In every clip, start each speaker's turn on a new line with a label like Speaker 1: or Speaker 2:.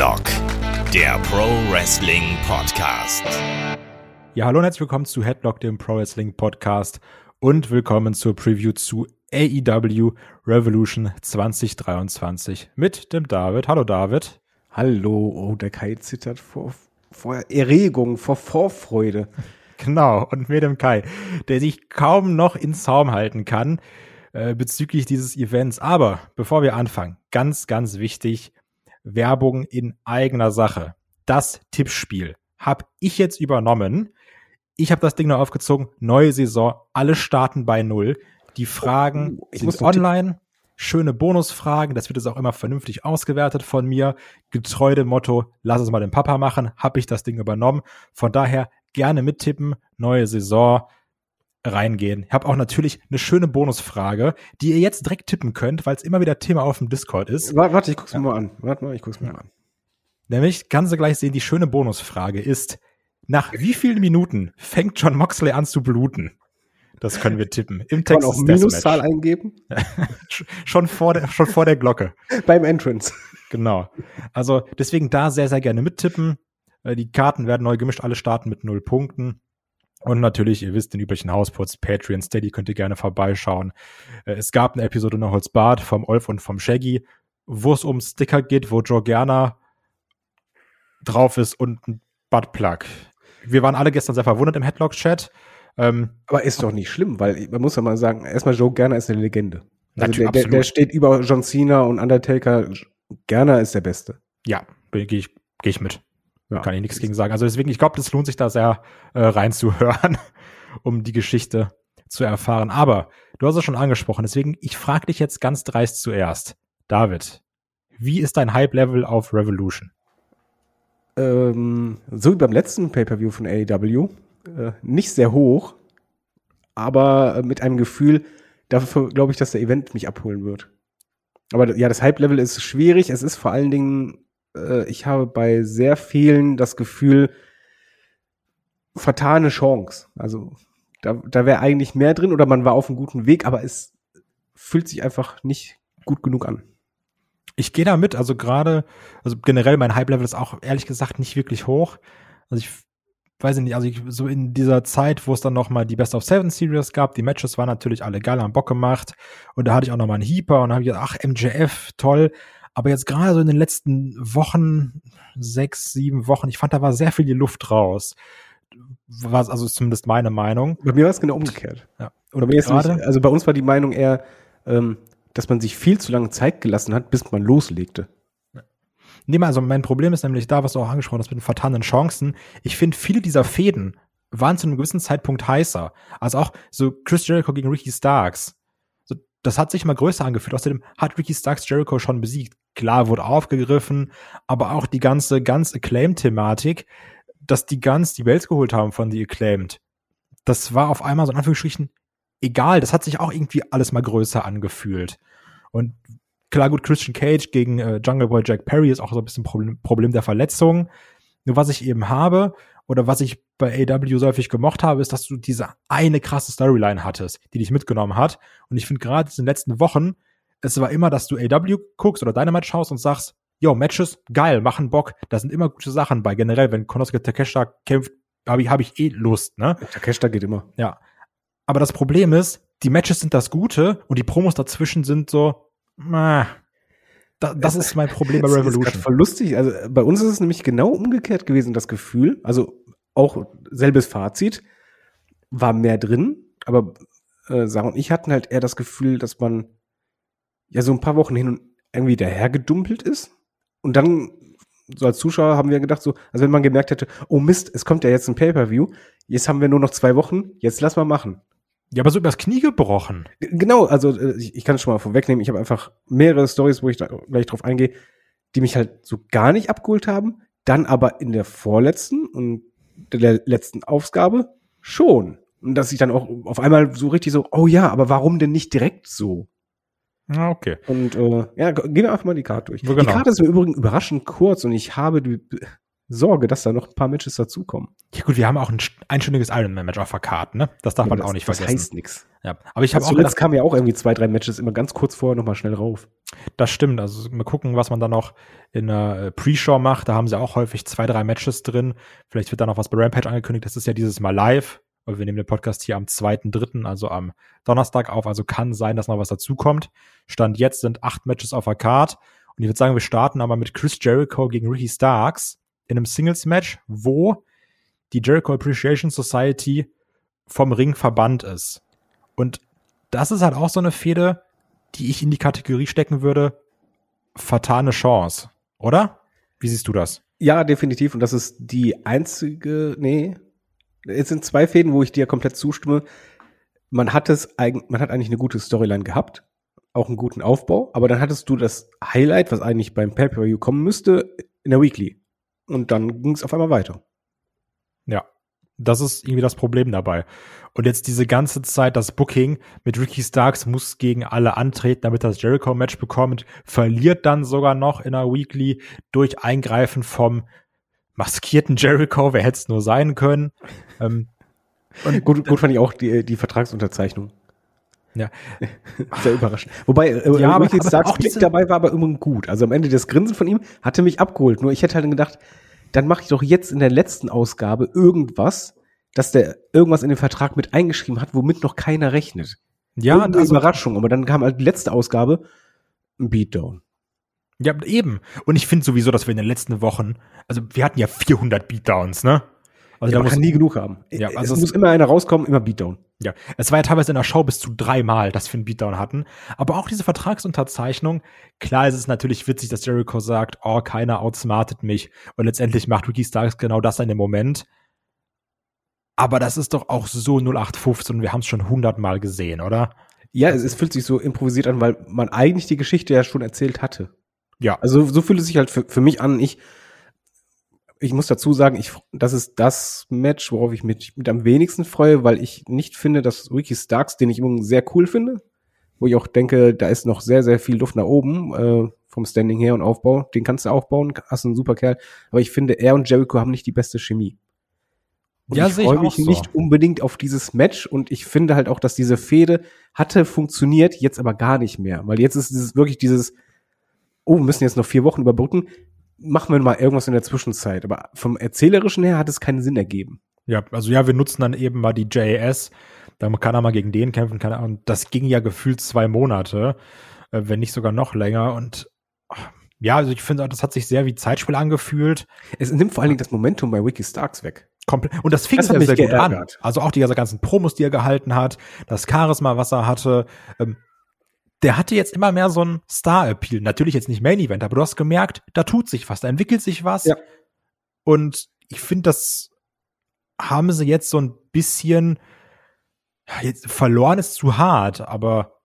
Speaker 1: Headlock, der Pro Wrestling Podcast.
Speaker 2: Ja, hallo und herzlich willkommen zu Headlock, dem Pro Wrestling Podcast und willkommen zur Preview zu AEW Revolution 2023 mit dem David. Hallo David.
Speaker 3: Hallo, oh, der Kai zittert vor, vor Erregung, vor Vorfreude.
Speaker 2: Genau, und mit dem Kai, der sich kaum noch in Zaum halten kann äh, bezüglich dieses Events. Aber bevor wir anfangen, ganz, ganz wichtig, Werbung in eigener Sache. Das Tippspiel habe ich jetzt übernommen. Ich habe das Ding noch aufgezogen. Neue Saison, alle starten bei Null. Die Fragen oh, sind online. Schöne Bonusfragen. Das wird jetzt auch immer vernünftig ausgewertet von mir. Getreu dem Motto, lass es mal den Papa machen. Habe ich das Ding übernommen. Von daher gerne mittippen. Neue Saison reingehen. Ich habe auch natürlich eine schöne Bonusfrage, die ihr jetzt direkt tippen könnt, weil es immer wieder Thema auf dem Discord ist.
Speaker 3: Warte, ich guck's mir mal an. Warte mal, ich guck's mir mal an.
Speaker 2: Nämlich, kannst du gleich sehen, die schöne Bonusfrage ist, nach wie vielen Minuten fängt John Moxley an zu bluten? Das können wir tippen.
Speaker 3: Im Text auch Minuszahl eingeben?
Speaker 2: schon, vor der, schon vor der Glocke.
Speaker 3: Beim Entrance.
Speaker 2: Genau. Also deswegen da sehr, sehr gerne mittippen. Äh, die Karten werden neu gemischt, alle starten mit null Punkten. Und natürlich, ihr wisst den üblichen Hausputz, Patreon, Steady, könnt ihr gerne vorbeischauen. Äh, es gab eine Episode nach Holzbad vom Olf und vom Shaggy, wo es um Sticker geht, wo Joe Gerner drauf ist und ein Buttplug. Wir waren alle gestern sehr verwundert im Headlock-Chat.
Speaker 3: Ähm, Aber ist doch nicht schlimm, weil man muss ja mal sagen, erstmal Joe Gerner ist eine Legende. Also der, der, der, steht über John Cena und Undertaker. Gerner ist der Beste.
Speaker 2: Ja, gehe ich, geh ich mit. Ja. Kann ich nichts gegen sagen. Also deswegen, ich glaube, das lohnt sich da sehr äh, reinzuhören, um die Geschichte zu erfahren. Aber du hast es schon angesprochen, deswegen, ich frage dich jetzt ganz dreist zuerst. David, wie ist dein Hype-Level auf Revolution?
Speaker 3: Ähm, so wie beim letzten Pay-Per-View von AEW. Äh, nicht sehr hoch, aber äh, mit einem Gefühl, dafür glaube ich, dass der Event mich abholen wird. Aber ja, das Hype-Level ist schwierig. Es ist vor allen Dingen äh, ich habe bei sehr vielen das Gefühl, vertane Chance. Also da, da wäre eigentlich mehr drin oder man war auf einem guten Weg, aber es fühlt sich einfach nicht gut genug an.
Speaker 2: Ich gehe da mit, also gerade, also generell mein Hype-Level ist auch ehrlich gesagt nicht wirklich hoch. Also ich weiß nicht, also ich, so in dieser Zeit, wo es dann noch mal die Best of Seven Series gab, die Matches waren natürlich alle geil, haben Bock gemacht und da hatte ich auch noch mal einen Heeper und da habe ich gedacht, ach, MJF, toll. Aber jetzt gerade so in den letzten Wochen, sechs, sieben Wochen, ich fand, da war sehr viel die Luft raus. War also zumindest meine Meinung.
Speaker 3: Bei mir war es genau umgekehrt. Ja. Oder bei gerade, nicht, also bei uns war die Meinung eher, ähm, dass man sich viel zu lange Zeit gelassen hat, bis man loslegte.
Speaker 2: Nee, also mein Problem ist nämlich da, was du auch angesprochen hast mit den vertanen Chancen. Ich finde, viele dieser Fäden waren zu einem gewissen Zeitpunkt heißer. Also auch so Chris Jericho gegen Ricky Starks das hat sich mal größer angefühlt. Außerdem hat Ricky Starks Jericho schon besiegt. Klar, wurde aufgegriffen, aber auch die ganze, ganz Acclaimed-Thematik, dass die ganz die Welt geholt haben von The Acclaimed, das war auf einmal so in Anführungsstrichen egal. Das hat sich auch irgendwie alles mal größer angefühlt. Und klar, gut, Christian Cage gegen äh, Jungle Boy Jack Perry ist auch so ein bisschen Problem, Problem der Verletzung. Nur was ich eben habe, oder was ich bei AW so häufig gemocht habe, ist, dass du diese eine krasse Storyline hattest, die dich mitgenommen hat. Und ich finde gerade in den letzten Wochen, es war immer, dass du AW guckst oder Dynamite schaust und sagst, yo, Matches, geil, machen Bock. Da sind immer gute Sachen bei. Generell, wenn Konosuke Takeshita kämpft, habe ich, hab ich eh Lust, ne?
Speaker 3: Takeshita geht immer.
Speaker 2: Ja. Aber das Problem ist, die Matches sind das Gute und die Promos dazwischen sind so, äh, da, das ist mein Problem bei Revolution. Das ist
Speaker 3: voll lustig. Also bei uns ist es nämlich genau umgekehrt gewesen, das Gefühl. Also auch selbes Fazit, war mehr drin, aber äh, Sarah und ich hatten halt eher das Gefühl, dass man ja so ein paar Wochen hin und irgendwie dahergedumpelt ist. Und dann, so als Zuschauer, haben wir gedacht, so, also wenn man gemerkt hätte, oh Mist, es kommt ja jetzt ein Pay-Per-View, jetzt haben wir nur noch zwei Wochen, jetzt lass mal machen.
Speaker 2: Ja, aber so übers Knie gebrochen.
Speaker 3: Genau, also äh, ich, ich kann es schon mal vorwegnehmen. Ich habe einfach mehrere Stories, wo ich da gleich drauf eingehe, die mich halt so gar nicht abgeholt haben. Dann aber in der vorletzten und der letzten Ausgabe schon. Und dass ich dann auch auf einmal so richtig so, oh ja, aber warum denn nicht direkt so?
Speaker 2: Ah, okay.
Speaker 3: Und äh, ja, gehen wir einfach mal die Karte durch. Genau. Die Karte ist mir übrigens überraschend kurz und ich habe die Sorge, dass da noch ein paar Matches dazukommen.
Speaker 2: Ja gut, wir haben auch ein einstündiges Ironman-Match auf der Karte, ne? Das darf ja, man das, auch nicht vergessen.
Speaker 3: Das heißt nichts.
Speaker 2: Ja, aber ich habe
Speaker 3: Also
Speaker 2: auch
Speaker 3: zuletzt kamen ja auch irgendwie zwei, drei Matches immer ganz kurz vorher nochmal schnell rauf.
Speaker 2: das stimmt. Also mal gucken, was man da noch in der äh, Pre-Show macht. Da haben sie auch häufig zwei, drei Matches drin. Vielleicht wird da noch was bei Rampage angekündigt. Das ist ja dieses Mal live. Wir nehmen den Podcast hier am 2.3., also am Donnerstag auf. Also kann sein, dass noch was dazukommt. Stand jetzt sind acht Matches auf der Card. Und ich würde sagen, wir starten aber mit Chris Jericho gegen Ricky Starks in einem Singles-Match, wo die Jericho Appreciation Society vom Ring verbannt ist. Und das ist halt auch so eine Fehde, die ich in die Kategorie stecken würde, vertane Chance, oder? Wie siehst du das?
Speaker 3: Ja, definitiv. Und das ist die einzige, nee, es sind zwei Fäden, wo ich dir komplett zustimme. Man hat es man hat eigentlich eine gute Storyline gehabt, auch einen guten Aufbau, aber dann hattest du das Highlight, was eigentlich beim Pay-Per-View kommen müsste, in der Weekly. Und dann ging es auf einmal weiter.
Speaker 2: Ja, das ist irgendwie das Problem dabei. Und jetzt diese ganze Zeit das Booking mit Ricky Starks muss gegen alle antreten, damit das Jericho-Match bekommt, verliert dann sogar noch in der Weekly durch Eingreifen vom maskierten Jericho, wer hätte es nur sein können. Ähm,
Speaker 3: Und gut, gut fand ich auch die, die Vertragsunterzeichnung.
Speaker 2: ja,
Speaker 3: Sehr überraschend. Wobei, äh,
Speaker 2: Ja, aber-
Speaker 3: Ricky
Speaker 2: aber
Speaker 3: Starks
Speaker 2: auch
Speaker 3: Blick dabei war aber immer gut. Also am Ende das Grinsen von ihm hatte mich abgeholt. Nur ich hätte halt gedacht, dann mache ich doch jetzt in der letzten Ausgabe irgendwas, dass der irgendwas in den Vertrag mit eingeschrieben hat, womit noch keiner rechnet.
Speaker 2: ja,
Speaker 3: Irgendeine
Speaker 2: also,
Speaker 3: Überraschung. Aber dann kam halt die letzte Ausgabe, ein Beatdown.
Speaker 2: Ja, eben. Und ich finde sowieso, dass wir in den letzten Wochen, also wir hatten ja 400 Beatdowns, ne? Also
Speaker 3: Ja,
Speaker 2: da
Speaker 3: man
Speaker 2: muss,
Speaker 3: kann nie genug haben.
Speaker 2: Ja,
Speaker 3: es
Speaker 2: also es-
Speaker 3: muss immer einer rauskommen, immer Beatdown.
Speaker 2: Ja, es war ja teilweise in der Show bis zu dreimal, dass wir einen Beatdown hatten. Aber auch diese Vertragsunterzeichnung, klar ist es natürlich witzig, dass Jericho sagt, oh, keiner outsmartet mich. Und letztendlich macht Ricky Starks genau das in dem Moment. Aber das ist doch auch so 0815 und wir haben es schon hundertmal gesehen, oder?
Speaker 3: Ja, es, es fühlt sich so improvisiert an, weil man eigentlich die Geschichte ja schon erzählt hatte.
Speaker 2: Ja,
Speaker 3: Also so fühlt es sich halt für, für mich an. Ich, ich muss dazu sagen, ich, das ist das Match, worauf ich mich mit am wenigsten freue, weil ich nicht finde, dass Ricky Starks, den ich übrigens sehr cool finde, wo ich auch denke, da ist noch sehr, sehr viel Luft nach oben äh, vom Standing her und Aufbau. Den kannst du aufbauen, hast einen super Kerl. Aber ich finde, er und Jericho haben nicht die beste Chemie. Und
Speaker 2: Ja,
Speaker 3: ich freue mich
Speaker 2: so.
Speaker 3: nicht unbedingt auf dieses Match und ich finde halt auch, dass diese Fehde hatte funktioniert, jetzt aber gar nicht mehr. Weil jetzt ist es wirklich dieses, oh, wir müssen jetzt noch vier Wochen überbrücken, machen wir mal irgendwas in der Zwischenzeit. Aber vom Erzählerischen her hat es keinen Sinn ergeben.
Speaker 2: ja, also ja, wir nutzen dann eben mal die JAS. Dann kann er mal gegen den kämpfen, kann er, und das ging ja gefühlt zwei Monate, äh, wenn nicht sogar noch länger. Und ach, ja, also ich finde, das hat sich sehr wie Zeitspiel angefühlt.
Speaker 3: Es nimmt vor allen Dingen das Momentum bei Wiki Starks weg.
Speaker 2: Komplett. Und das fing
Speaker 3: Das hat
Speaker 2: sehr,
Speaker 3: mich
Speaker 2: sehr gut an. Also auch die ganzen Promos, die er gehalten hat, das Charisma, was er hatte. Der hatte jetzt immer mehr so einen Star-Appeal. Natürlich jetzt nicht Main-Event, aber du hast gemerkt, da tut sich was, da entwickelt sich was.
Speaker 3: Ja.
Speaker 2: Und ich finde, das haben sie jetzt so ein bisschen jetzt verloren ist zu hart, aber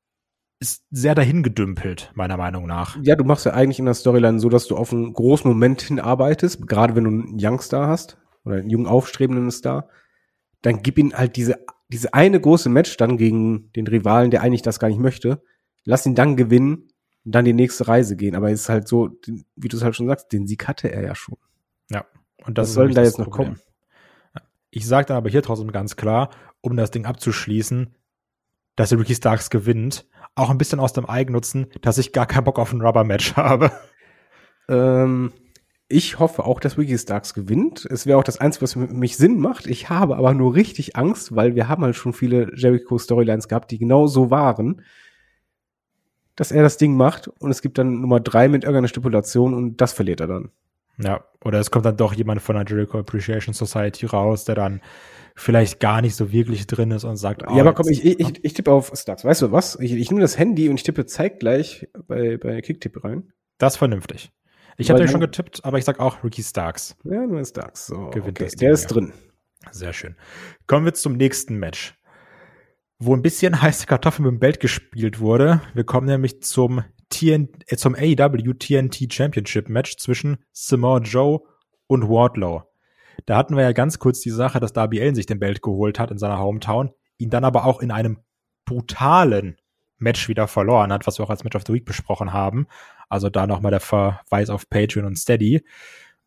Speaker 2: ist sehr dahin gedümpelt, meiner Meinung nach.
Speaker 3: Ja, du machst ja eigentlich in der Storyline so, dass du auf einen großen Moment hinarbeitest, gerade wenn du einen Youngstar hast oder einen jungen aufstrebenden Star, dann gib ihm halt diese, diese eine große Match dann gegen den Rivalen, der eigentlich das gar nicht möchte. Lass ihn dann gewinnen und dann die nächste Reise gehen. Aber es ist halt so, wie du es halt schon sagst, den Sieg hatte er ja schon.
Speaker 2: Ja. Und das ist
Speaker 3: soll da
Speaker 2: das
Speaker 3: jetzt noch
Speaker 2: Problem.
Speaker 3: kommen?
Speaker 2: Ich sage dann aber hier trotzdem ganz klar, um das Ding abzuschließen, dass Ricky Starks gewinnt. Auch ein bisschen aus dem Eigennutzen, dass ich gar keinen Bock auf ein Rubber-Match habe.
Speaker 3: Ähm, ich hoffe auch, dass Wiki Starks gewinnt. Es wäre auch das Einzige, was für mich Sinn macht. Ich habe aber nur richtig Angst, weil wir haben halt schon viele Jericho-Storylines gehabt, die genau so waren, dass er das Ding macht und es gibt dann Nummer drei mit irgendeiner Stipulation und das verliert er dann.
Speaker 2: Ja, oder es kommt dann doch jemand von der Jericho Appreciation Society raus, der dann vielleicht gar nicht so wirklich drin ist und sagt,
Speaker 3: ja, aber komm, ich, ich, ich, ich tippe auf Starks. Weißt du was? Ich, ich nehme das Handy und ich tippe zeitgleich bei, bei Kicktipp rein.
Speaker 2: das ist vernünftig. Ich habe ja schon getippt, aber ich sag auch Ricky Starks.
Speaker 3: Ja, nur Starks. So,
Speaker 2: Gewinnt
Speaker 3: okay.
Speaker 2: das Ding,
Speaker 3: Der ist
Speaker 2: ja.
Speaker 3: drin.
Speaker 2: Sehr schön. Kommen wir zum nächsten Match, wo ein bisschen heiße Kartoffeln mit dem Belt gespielt wurde. Wir kommen nämlich zum TN, äh, zum AEW TNT Championship Match zwischen Samoa Joe und Wardlow. Da hatten wir ja ganz kurz die Sache, dass Darby Allin sich den Belt geholt hat in seiner Hometown, ihn dann aber auch in einem brutalen Match wieder verloren hat, was wir auch als Match of the Week besprochen haben. Also da nochmal der Verweis auf Patreon und Steady.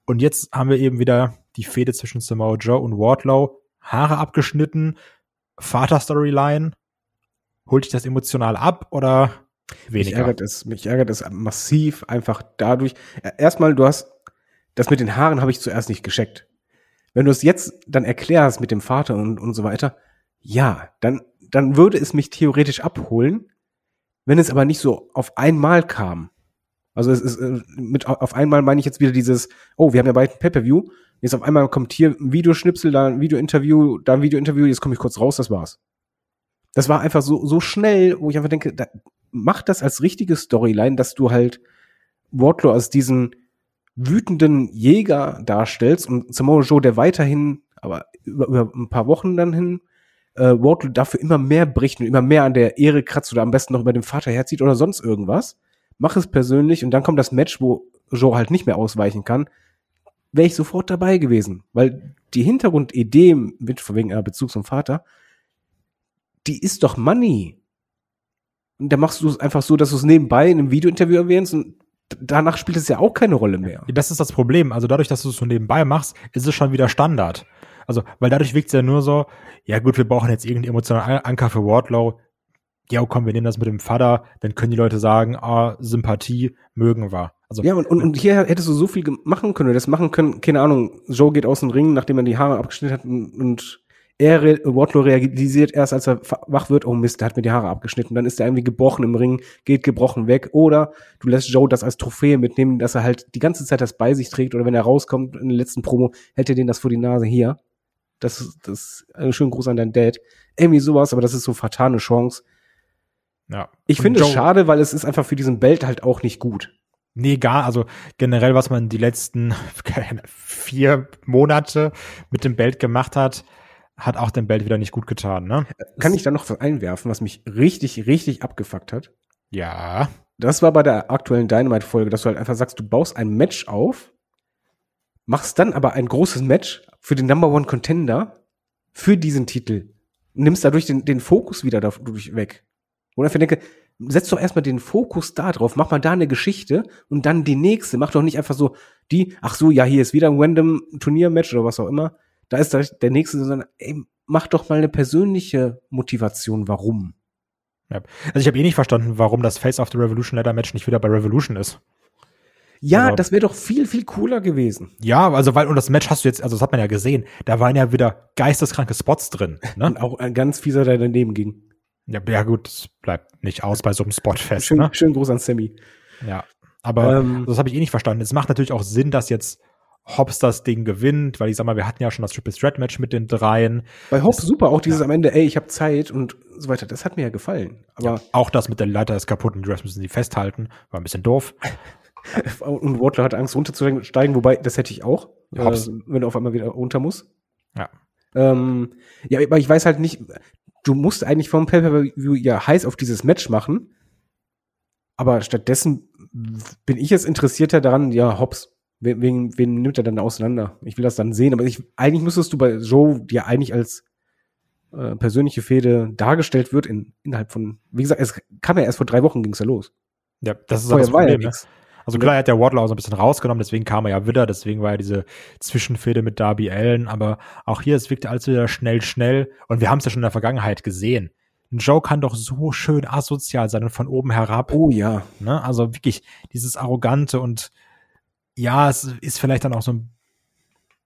Speaker 2: Und jetzt haben wir eben wieder die Fehde zwischen Samoa Joe und Wardlow. Haare abgeschnitten, Vater-Storyline. holt dich das emotional ab oder
Speaker 3: Mich
Speaker 2: weniger?
Speaker 3: ärgert es, mich ärgert es massiv einfach dadurch. Erstmal, du hast, das mit den Haaren habe ich zuerst nicht gescheckt. Wenn du es jetzt dann erklärst mit dem Vater und, und so weiter, ja, dann, dann würde es mich theoretisch abholen, wenn es aber nicht so auf einmal kam. Also es ist, äh, mit auf einmal meine ich jetzt wieder dieses, oh, wir haben ja bald ein Pay-Per-View, jetzt auf einmal kommt hier ein Videoschnipsel, da ein Videointerview, da ein Videointerview, jetzt komme ich kurz raus, das war's. Das war einfach so, so schnell, wo ich einfach denke, da, mach das als richtige Storyline, dass du halt Wardlow als diesen wütenden Jäger darstellst und Samoa Joe, der weiterhin, aber über, über ein paar Wochen dann hin, äh, Wardlow dafür immer mehr bricht und immer mehr an der Ehre kratzt oder am besten noch über dem Vater herzieht oder sonst irgendwas. Mach es persönlich und dann kommt das Match, wo Joe halt nicht mehr ausweichen kann, wäre ich sofort dabei gewesen. Weil die Hintergrundidee mit, von wegen Bezug zum Vater, die ist doch Money. Und da machst du es einfach so, dass du es nebenbei in einem Videointerview erwähnst und danach spielt es ja auch keine Rolle mehr.
Speaker 2: Das ist das Problem. Also dadurch, dass du es so nebenbei machst, ist es schon wieder Standard. Also, weil dadurch wirkt es ja nur so, ja gut, wir brauchen jetzt irgendeinen emotionalen Anker für Wardlow. Ja, komm, wir nehmen das mit dem Vater, dann können die Leute sagen, ah, Sympathie mögen wir. Also,
Speaker 3: Ja, und, und, und hier hättest du so viel machen können. Das machen können, keine Ahnung, Joe geht aus dem Ring, nachdem er die Haare abgeschnitten hat und, und er, re Wardlow realisiert erst, als er wach wird, oh Mist, der hat mir die Haare abgeschnitten. Dann ist er irgendwie gebrochen im Ring, geht gebrochen weg. Oder du lässt Joe das als Trophäe mitnehmen, dass er halt die ganze Zeit das bei sich trägt. Oder wenn er rauskommt in der letzten Promo, hält er den das vor die Nase hier. Das ist, das ist ein schönen Gruß an deinen Dad. Irgendwie sowas, aber das ist so fatale Chance.
Speaker 2: Ja.
Speaker 3: Ich
Speaker 2: Und
Speaker 3: finde es schade, weil es ist einfach für diesen Belt halt auch nicht gut.
Speaker 2: Nee, gar, also generell, was man die letzten vier Monate mit dem Belt gemacht hat, hat auch dem Belt wieder nicht gut getan, ne?
Speaker 3: Kann ich da noch was einwerfen, was mich richtig, richtig abgefuckt hat?
Speaker 2: Ja.
Speaker 3: Das war bei der aktuellen Dynamite-Folge, dass du halt einfach sagst, du baust ein Match auf, machst dann aber ein großes Match für den Number One Contender für diesen Titel. Nimmst dadurch den, den Fokus wieder dadurch weg. Und einfach denke, setz doch erstmal den Fokus da drauf, mach mal da eine Geschichte und dann die nächste. Mach doch nicht einfach so die, ach so, ja, hier ist wieder ein random Turniermatch oder was auch immer. Da ist der nächste, sondern ey, mach doch mal eine persönliche Motivation, warum.
Speaker 2: ja. Also ich habe eh nicht verstanden, warum das Face of the Revolution Ladder Match nicht wieder bei Revolution ist.
Speaker 3: Ja,
Speaker 2: Also-
Speaker 3: das wäre doch viel, viel cooler gewesen.
Speaker 2: Ja, also weil, und das Match hast du jetzt, also das hat man ja gesehen, da waren ja wieder geisteskranke Spots drin. Ne?
Speaker 3: Und auch ein ganz fieser, der daneben ging.
Speaker 2: Ja, ja gut, das bleibt nicht aus bei so einem Spotfest.
Speaker 3: Schön,
Speaker 2: Ne?
Speaker 3: schönen Gruß an Sammy.
Speaker 2: Ja. Aber
Speaker 3: Ähm,
Speaker 2: das habe ich eh nicht verstanden. Es macht natürlich auch Sinn, dass jetzt Hobbs das Ding gewinnt, weil ich sag mal, wir hatten ja schon das Triple Threat Match mit den dreien.
Speaker 3: Bei Hobbs super, auch dieses am Ende, ey, ich habe Zeit und so weiter. Das hat mir ja gefallen. Aber
Speaker 2: Auch das mit der Leiter ist kaputt und die Rest müssen sie festhalten. War ein bisschen doof.
Speaker 3: und Wardlow hat Angst runterzusteigen, wobei das hätte ich auch,
Speaker 2: Ja, Hobbs.
Speaker 3: äh, wenn er auf einmal wieder runter muss.
Speaker 2: Ja.
Speaker 3: Ähm, ja, aber ich weiß halt nicht, du musst eigentlich vom Pay-Per-View ja heiß auf dieses Match machen. Aber stattdessen bin ich jetzt interessierter daran, ja, Hobbs, wen, wen, nimmt er dann auseinander? Ich will das dann sehen. Aber ich, eigentlich müsstest du bei Joe, die ja eigentlich als äh, persönliche Fehde dargestellt wird, in, innerhalb von, wie gesagt, es kam ja erst vor drei Wochen ging's ja los.
Speaker 2: Ja, das ist
Speaker 3: Vorher
Speaker 2: das
Speaker 3: war ja
Speaker 2: Problem. ne? Also klar, er hat der Wardlow so ein bisschen rausgenommen, deswegen kam er ja wieder, deswegen war ja diese Zwischenfehde mit Darby Allen, aber auch hier, es wirkte alles wieder schnell, schnell und wir haben es ja schon in der Vergangenheit gesehen. Ein Joe kann doch so schön asozial sein und von oben herab.
Speaker 3: Oh ja.
Speaker 2: Ne? Also wirklich dieses Arrogante und ja, es ist vielleicht dann auch so ein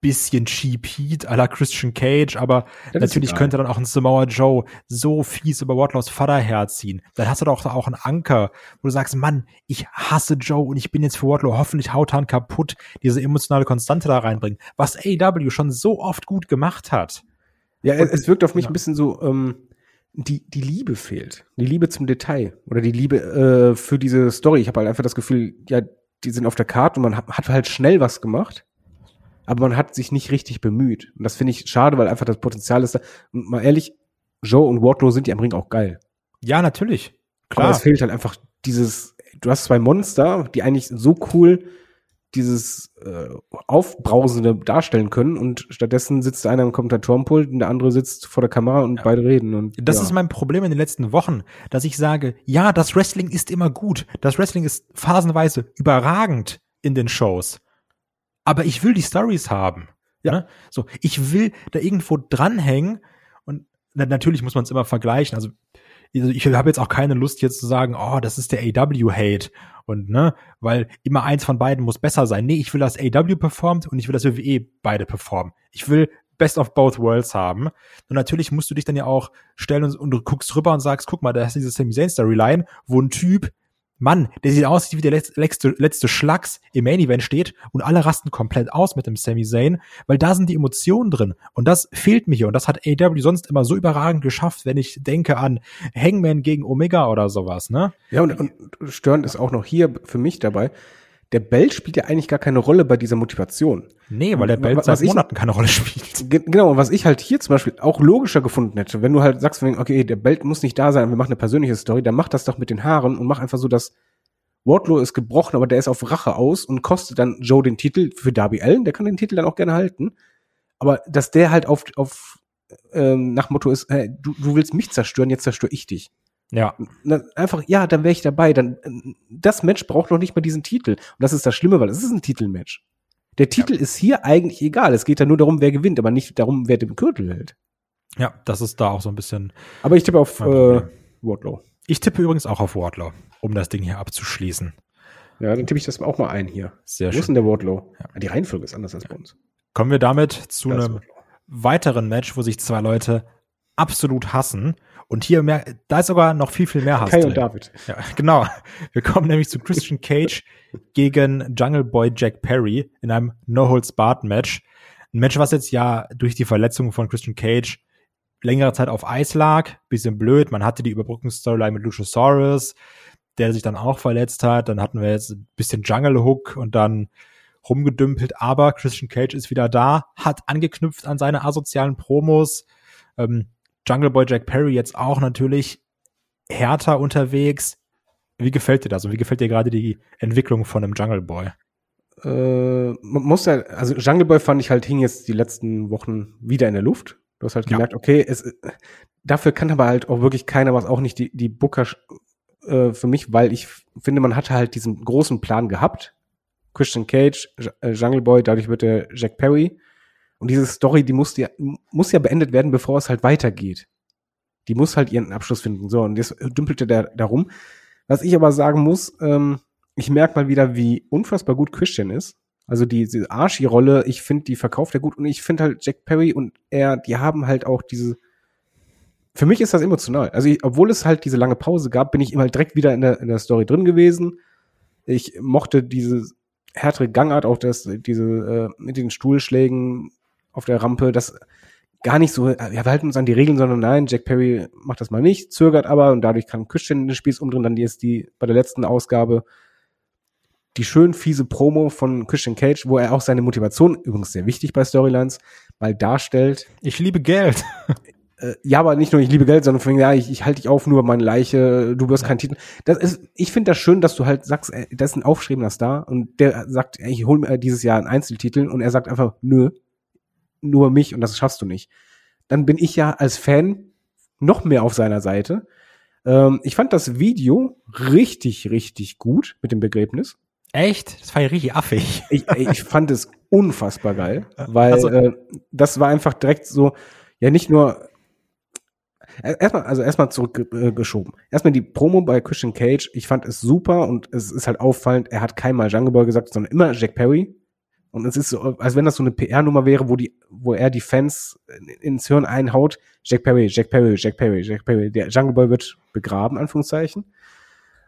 Speaker 2: bisschen cheap Heat à la Christian Cage, aber
Speaker 3: Das
Speaker 2: natürlich könnte dann auch ein Samoa Joe so fies über Wardlows Vater herziehen. Dann hast du doch auch einen Anker, wo du sagst, Mann, ich hasse Joe und ich bin jetzt für Wardlow hoffentlich hautan kaputt, diese emotionale Konstante da reinbringen, was AEW schon so oft gut gemacht hat.
Speaker 3: Ja, es, es wirkt auf mich
Speaker 2: ja.
Speaker 3: ein bisschen so, ähm, die, die Liebe fehlt. Die Liebe zum Detail. Oder die Liebe äh, für diese Story. Ich habe halt einfach das Gefühl, ja, die sind auf der Karte und man hat, hat halt schnell was gemacht. Aber man hat sich nicht richtig bemüht. Und das finde ich schade, weil einfach das Potenzial ist da. Und mal ehrlich, Joe und Wardlow sind ja am Ring auch geil.
Speaker 2: Ja, natürlich.
Speaker 3: Aber
Speaker 2: Klar.
Speaker 3: es fehlt halt einfach dieses, du hast zwei Monster, die eigentlich so cool dieses äh, Aufbrausende darstellen können und stattdessen sitzt einer am Kommentatorenpult und der andere sitzt vor der Kamera und beide reden. Und
Speaker 2: Das
Speaker 3: ja.
Speaker 2: ist mein Problem in den letzten Wochen, dass ich sage, ja, das Wrestling ist immer gut. Das Wrestling ist phasenweise überragend in den Shows. Aber ich will die Stories haben.
Speaker 3: Ja.
Speaker 2: Ne? So, ich will da irgendwo dranhängen und na, natürlich muss man es immer vergleichen. Also also ich habe jetzt auch keine Lust jetzt zu sagen, oh, das ist der AW-Hate und ne, weil immer eins von beiden muss besser sein. Nee, ich will, dass AW performt und ich will, dass WWE beide performen. Ich will Best of both worlds haben. Und natürlich musst du dich dann ja auch stellen und, und du guckst rüber und sagst, guck mal, da ist diese Sami Zayn Storyline, wo ein Typ Mann, der sieht aus wie der letzte, letzte Schlacks im Main Event steht und alle rasten komplett aus mit dem Sami Zayn, weil da sind die Emotionen drin und das fehlt mir hier und das hat AW sonst immer so überragend geschafft, wenn ich denke an Hangman gegen Omega oder sowas, ne?
Speaker 3: Ja, und, und störend ist auch noch hier für mich dabei, der Belt spielt ja eigentlich gar keine Rolle bei dieser Motivation.
Speaker 2: Nee, weil der Belt was, seit ich, Monaten keine Rolle spielt.
Speaker 3: Genau, und was ich halt hier zum Beispiel auch logischer gefunden hätte, wenn du halt sagst, okay, der Belt muss nicht da sein, wir machen eine persönliche Story, dann mach das doch mit den Haaren und mach einfach so, dass Wardlow ist gebrochen, aber der ist auf Rache aus und kostet dann Joe den Titel für Darby Allen, der kann den Titel dann auch gerne halten. Aber dass der halt auf, auf ähm, nach Motto ist, äh, du, du willst mich zerstören, jetzt zerstöre ich dich.
Speaker 2: Ja.
Speaker 3: Einfach, ja, dann wäre ich dabei. Dann, das Match braucht noch nicht mal diesen Titel. Und das ist das Schlimme, weil es ist ein Titelmatch. Der Titel ja. ist hier eigentlich egal. Es geht ja nur darum, wer gewinnt, aber nicht darum, wer den Gürtel hält.
Speaker 2: Ja, das ist da auch so ein bisschen.
Speaker 3: Aber ich tippe auf äh, Wardlow.
Speaker 2: Ich tippe übrigens auch auf Wardlow, um das Ding hier abzuschließen.
Speaker 3: Ja, dann tippe ich das auch mal ein hier.
Speaker 2: Sehr
Speaker 3: Wo
Speaker 2: schön.
Speaker 3: ist denn der Wardlow? Ja. Die Reihenfolge ist anders als bei uns.
Speaker 2: Kommen wir damit zu einem weiteren Match, wo sich zwei Leute absolut hassen. Und hier mehr, da ist sogar noch viel, viel mehr Hass.
Speaker 3: Kai drin. und David.
Speaker 2: Ja, genau. Wir kommen nämlich zu Christian Cage gegen Jungle Boy Jack Perry in einem No-Holds-Barred-Match. Ein Match, was jetzt ja durch die Verletzung von Christian Cage längere Zeit auf Eis lag. Bisschen blöd. Man hatte die Überbrückungsstoryline mit Luchasaurus, der sich dann auch verletzt hat. Dann hatten wir jetzt ein bisschen Jungle Hook und dann rumgedümpelt. Aber Christian Cage ist wieder da, hat angeknüpft an seine asozialen Promos. Ähm, Jungle Boy Jack Perry jetzt auch natürlich härter unterwegs. Wie gefällt dir das und wie gefällt dir gerade die Entwicklung von einem Jungle Boy?
Speaker 3: Äh, man muss ja, also Jungle Boy fand ich halt hing jetzt die letzten Wochen wieder in der Luft. Du hast halt ja. gemerkt, okay, es, dafür kann aber halt auch wirklich keiner was, auch nicht die, die Booker äh, für mich, weil ich finde, man hatte halt diesen großen Plan gehabt. Christian Cage, äh, Jungle Boy, dadurch wird der Jack Perry. Und diese Story, die muss ja, muss ja beendet werden, bevor es halt weitergeht. Die muss halt ihren Abschluss finden. So, und jetzt dümpelte der darum. Was ich aber sagen muss, ähm, ich merke mal wieder, wie unfassbar gut Christian ist. Also die, diese Archie-Rolle, ich finde, die verkauft er gut. Und ich finde halt Jack Perry und er, die haben halt auch diese. Für mich ist das emotional. Also, ich, obwohl es halt diese lange Pause gab, bin ich immer halt direkt wieder in der, in der Story drin gewesen. Ich mochte diese härtere Gangart, auch das, diese äh, mit den Stuhlschlägen, auf der Rampe, das gar nicht so, ja, wir halten uns an die Regeln, sondern nein, Jack Perry macht das mal nicht, zögert aber und dadurch kann Christian den Spieß umdrehen. Dann ist die bei der letzten Ausgabe die schön fiese Promo von Christian Cage, wo er auch seine Motivation, übrigens sehr wichtig bei Storylines, mal darstellt.
Speaker 2: Ich liebe Geld.
Speaker 3: Äh, ja, aber nicht nur ich liebe Geld, sondern von ja, ich, ich halte dich auf, nur meine Leiche, du wirst ja. keinen Titel. Das ist, ich finde das schön, dass du halt sagst, ey, das ist ein aufstrebender Star und der sagt, ey, ich hole mir dieses Jahr einen Einzeltitel und er sagt einfach, nö, nur mich und das schaffst du nicht. Dann bin ich ja als Fan noch mehr auf seiner Seite. Ähm, ich fand das Video richtig, richtig gut mit dem Begräbnis.
Speaker 2: Echt? Das war ja richtig affig.
Speaker 3: Ich, ich fand es unfassbar geil, weil also, äh, das war einfach direkt so, ja nicht nur erstmal, also erstmal zurückgeschoben. Äh, erstmal die Promo bei Christian Cage. Ich fand es super und es ist halt auffallend. Er hat keinmal Jungle Boy gesagt, sondern immer Jack Perry. Und es ist so, als wenn das so eine PR-Nummer wäre, wo die, wo er die Fans ins Hirn einhaut. Jack Perry, Jack Perry, Jack Perry, Jack Perry. Der Jungle Boy wird begraben, Anführungszeichen.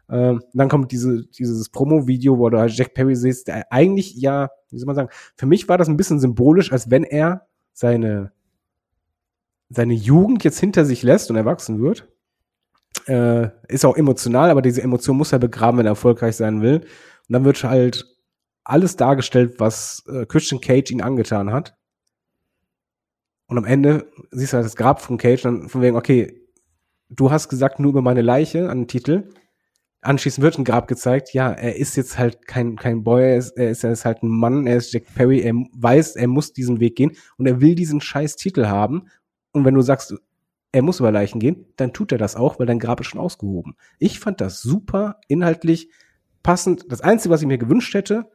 Speaker 3: Ähm, dann kommt diese, dieses Promo-Video, wo du halt Jack Perry siehst, der eigentlich ja, wie soll man sagen, für mich war das ein bisschen symbolisch, als wenn er seine, seine Jugend jetzt hinter sich lässt und erwachsen wird. Äh, ist auch emotional, aber diese Emotion muss er begraben, wenn er erfolgreich sein will. Und dann wird halt alles dargestellt, was äh, Christian Cage ihn angetan hat. Und am Ende siehst du halt das Grab von Cage, dann von wegen, okay, du hast gesagt nur über meine Leiche an den Titel. Anschließend wird ein Grab gezeigt. Ja, er ist jetzt halt kein, kein Boy, er ist, er ist, er ist halt ein Mann, er ist Jack Perry, er weiß, er muss diesen Weg gehen und er will diesen scheiß Titel haben. Und wenn du sagst, er muss über Leichen gehen, dann tut er das auch, weil dein Grab ist schon ausgehoben. Ich fand das super, inhaltlich passend. Das Einzige, was ich mir gewünscht hätte,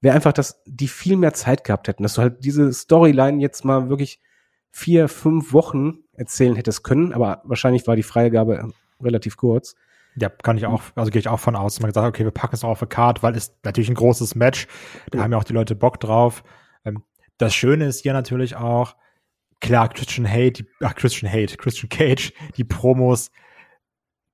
Speaker 3: wäre einfach, dass die viel mehr Zeit gehabt hätten, dass du halt diese Storyline jetzt mal wirklich vier, fünf Wochen erzählen hättest können, aber wahrscheinlich war die Freigabe relativ kurz.
Speaker 2: Ja, kann ich auch, also gehe ich auch von aus. Man gesagt, okay, wir packen es auch auf eine Card, weil es natürlich ein großes Match. Da
Speaker 3: Ja.
Speaker 2: haben ja auch die Leute Bock drauf. Ähm, das Schöne ist hier natürlich auch, klar, Christian Hate, die, ach, Christian Hate, Christian Cage, die Promos,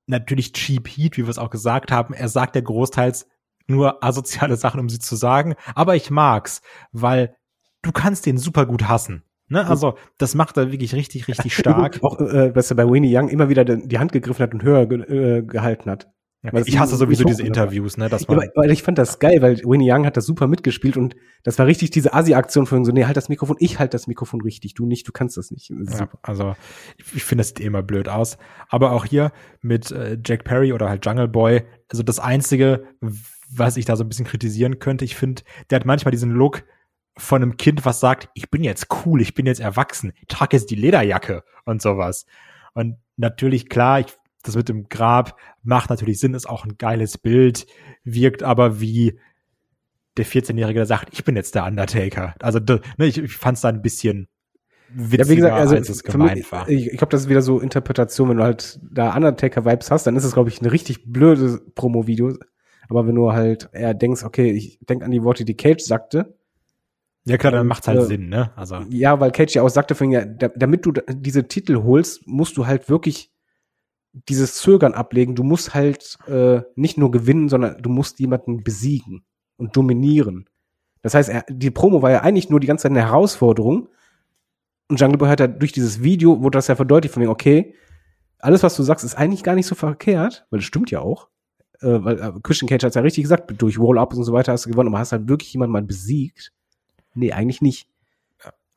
Speaker 2: natürlich Cheap Heat, wie wir es auch gesagt haben. Er sagt ja großteils nur asoziale Sachen, um sie zu sagen. Aber ich mag's, weil du kannst den super gut hassen. Ne? Also, das macht er wirklich richtig, richtig stark.
Speaker 3: Auch, äh, dass er bei Winnie Young immer wieder die Hand gegriffen hat und höher ge äh, gehalten hat. Weil es
Speaker 2: ich hasse sowieso diese. Interviews, ne, dass
Speaker 3: Ja,
Speaker 2: man
Speaker 3: aber, aber ich fand das geil, weil Winnie Young hat das super mitgespielt und das war richtig diese Asi-Aktion von so, nee, halt das Mikrofon, ich halt das Mikrofon richtig, du nicht, du kannst das nicht. Das
Speaker 2: Ja, also ich, ich finde, das sieht immer blöd aus. Aber auch hier mit äh, Jack Perry oder halt Jungle Boy, also das Einzige, was ich da so ein bisschen kritisieren könnte, ich finde, der hat manchmal diesen Look von einem Kind, was sagt, ich bin jetzt cool, ich bin jetzt erwachsen, ich trage jetzt die Lederjacke und sowas. Und natürlich, klar, ich, das mit dem Grab macht natürlich Sinn, ist auch ein geiles Bild, wirkt aber wie der 14-Jährige, der sagt, ich bin jetzt der Undertaker. Also ne, ich, ich fand es da ein bisschen witziger,
Speaker 3: Ja, wie gesagt, also
Speaker 2: als es gemeint
Speaker 3: mich,
Speaker 2: war.
Speaker 3: ich, ich glaube, das ist wieder so Interpretation, wenn du halt da Undertaker-Vibes hast, dann ist es, glaube ich, ein richtig blödes Promo-Video. Aber wenn du halt eher denkst, okay, ich denk an die Worte, die Cage sagte,
Speaker 2: Ja klar, dann
Speaker 3: Und,
Speaker 2: macht's halt
Speaker 3: äh,
Speaker 2: Sinn, ne? Also
Speaker 3: Ja, weil Cage ja auch sagte, von, ja, da, damit du diese Titel holst, musst du halt wirklich dieses Zögern ablegen. Du musst halt äh, nicht nur gewinnen, sondern du musst jemanden besiegen und dominieren. Das heißt, er, die Promo war ja eigentlich nur die ganze Zeit eine Herausforderung. Und Jungle Boy hat ja durch dieses Video, wurde das ja verdeutlicht von mir, okay, alles, was du sagst, ist eigentlich gar nicht so verkehrt, weil das stimmt ja auch. Äh, weil äh, Christian Cage hat ja richtig gesagt, durch Roll-Up und so weiter hast du gewonnen, aber hast halt wirklich jemanden mal besiegt? Nee, eigentlich nicht.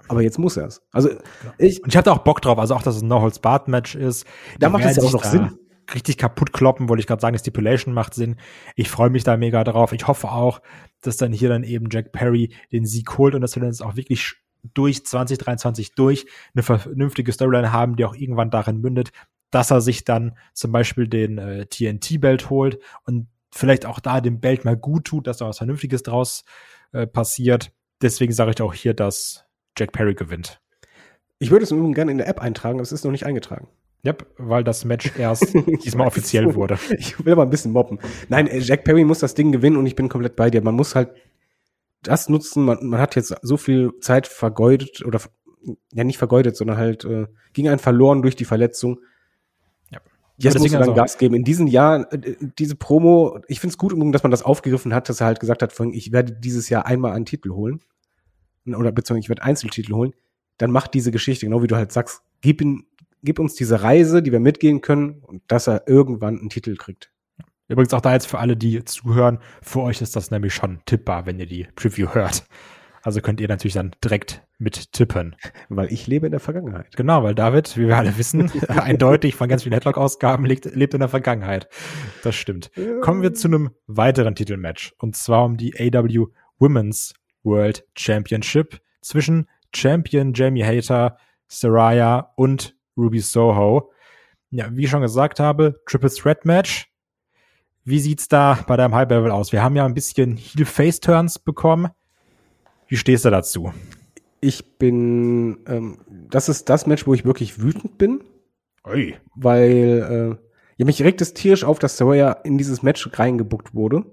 Speaker 3: Aber jetzt muss er es. Also, ich,
Speaker 2: und ich hatte auch Bock drauf, also auch, dass es ein No-Holds-Barred-Match ist.
Speaker 3: Da
Speaker 2: Die
Speaker 3: macht es ja auch noch Sinn.
Speaker 2: Richtig kaputt kloppen, wollte ich gerade sagen, die Stipulation macht Sinn. Ich freue mich da mega drauf. Ich hoffe auch, dass dann hier dann eben Jack Perry den Sieg holt und dass wir dann jetzt auch wirklich durch 2023 durch eine vernünftige Storyline haben, die auch irgendwann darin mündet, dass er sich dann zum Beispiel den äh, TNT-Belt holt und vielleicht auch da dem Belt mal gut tut, dass da was Vernünftiges draus äh, passiert. Deswegen sage ich auch hier, dass Jack Perry gewinnt.
Speaker 3: ich würde es übrigens gerne in der App eintragen, aber es ist noch nicht eingetragen.
Speaker 2: Yep, weil das Match erst diesmal offiziell wurde.
Speaker 3: Ich will aber ein bisschen mobben. Nein, äh, Jack Perry muss das Ding gewinnen und ich bin komplett bei dir. Man muss halt das nutzen. Man, man hat jetzt so viel Zeit vergeudet oder ja nicht vergeudet, sondern halt äh, ging einen verloren durch die Verletzung.
Speaker 2: Ja.
Speaker 3: Jetzt muss dann
Speaker 2: also-
Speaker 3: Gas geben. In diesen Jahren, äh, diese Promo, ich finde es gut, dass man das aufgegriffen hat, dass er halt gesagt hat, ich werde dieses Jahr einmal einen Titel holen. Oder beziehungsweise ich werde Einzeltitel holen. Dann macht diese Geschichte, genau wie du halt sagst, gib, ihn, gib uns diese Reise, die wir mitgehen können und dass er irgendwann einen Titel kriegt.
Speaker 2: Übrigens auch da jetzt für alle, die zuhören, für euch ist das nämlich schon tippbar, wenn ihr die Preview hört. Also könnt ihr natürlich dann direkt mit tippen.
Speaker 3: Weil ich lebe in der Vergangenheit.
Speaker 2: Genau, weil David, wie wir alle wissen, eindeutig von ganz vielen Headlock-Ausgaben lebt, lebt in der Vergangenheit. Das stimmt. Kommen wir zu einem weiteren Titelmatch. Und zwar um die AW Women's World Championship zwischen Champion Jamie Hater, Saraya und Ruby Soho. Ja, wie ich schon gesagt habe, Triple Threat Match. Wie sieht's da bei deinem High Level aus? Wir haben ja ein bisschen Heel-Face-Turns bekommen. Wie stehst du dazu?
Speaker 3: Ich bin, ähm, das ist das Match, wo ich wirklich wütend bin,
Speaker 2: Ui.
Speaker 3: weil äh, ja, mich regt es tierisch auf, dass Sawyer in dieses Match reingebuckt wurde,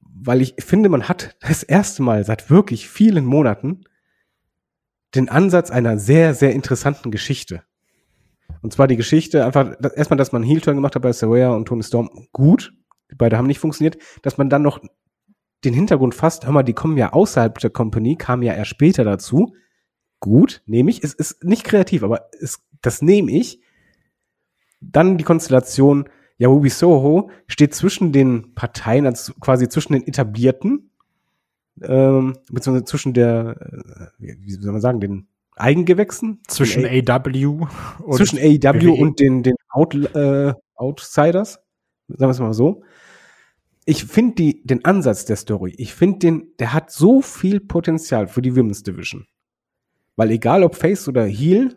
Speaker 3: weil ich finde, man hat das erste Mal seit wirklich vielen Monaten den Ansatz einer sehr, sehr interessanten Geschichte. Und zwar die Geschichte einfach, erstmal, dass man Heel-Turn gemacht hat bei Sawyer und Tony Storm, gut. Die beide haben nicht funktioniert. Dass man dann noch den Hintergrund fasst, hör mal, die kommen ja außerhalb der Company, kamen ja erst später dazu. Gut, nehme ich. Es ist nicht kreativ, aber es, das nehme ich. Dann die Konstellation, ja, Ruby Soho steht zwischen den Parteien, also quasi zwischen den etablierten, ähm, beziehungsweise zwischen der, äh, wie soll man sagen, den Eigengewächsen?
Speaker 2: Zwischen
Speaker 3: Den
Speaker 2: AW und
Speaker 3: zwischen AEW
Speaker 2: WWE.
Speaker 3: und den, den Out, äh, Outsiders, sagen wir es mal so. Ich finde die den Ansatz der Story, ich finde den, der hat so viel Potenzial für die Women's Division. Weil egal ob Face oder Heel,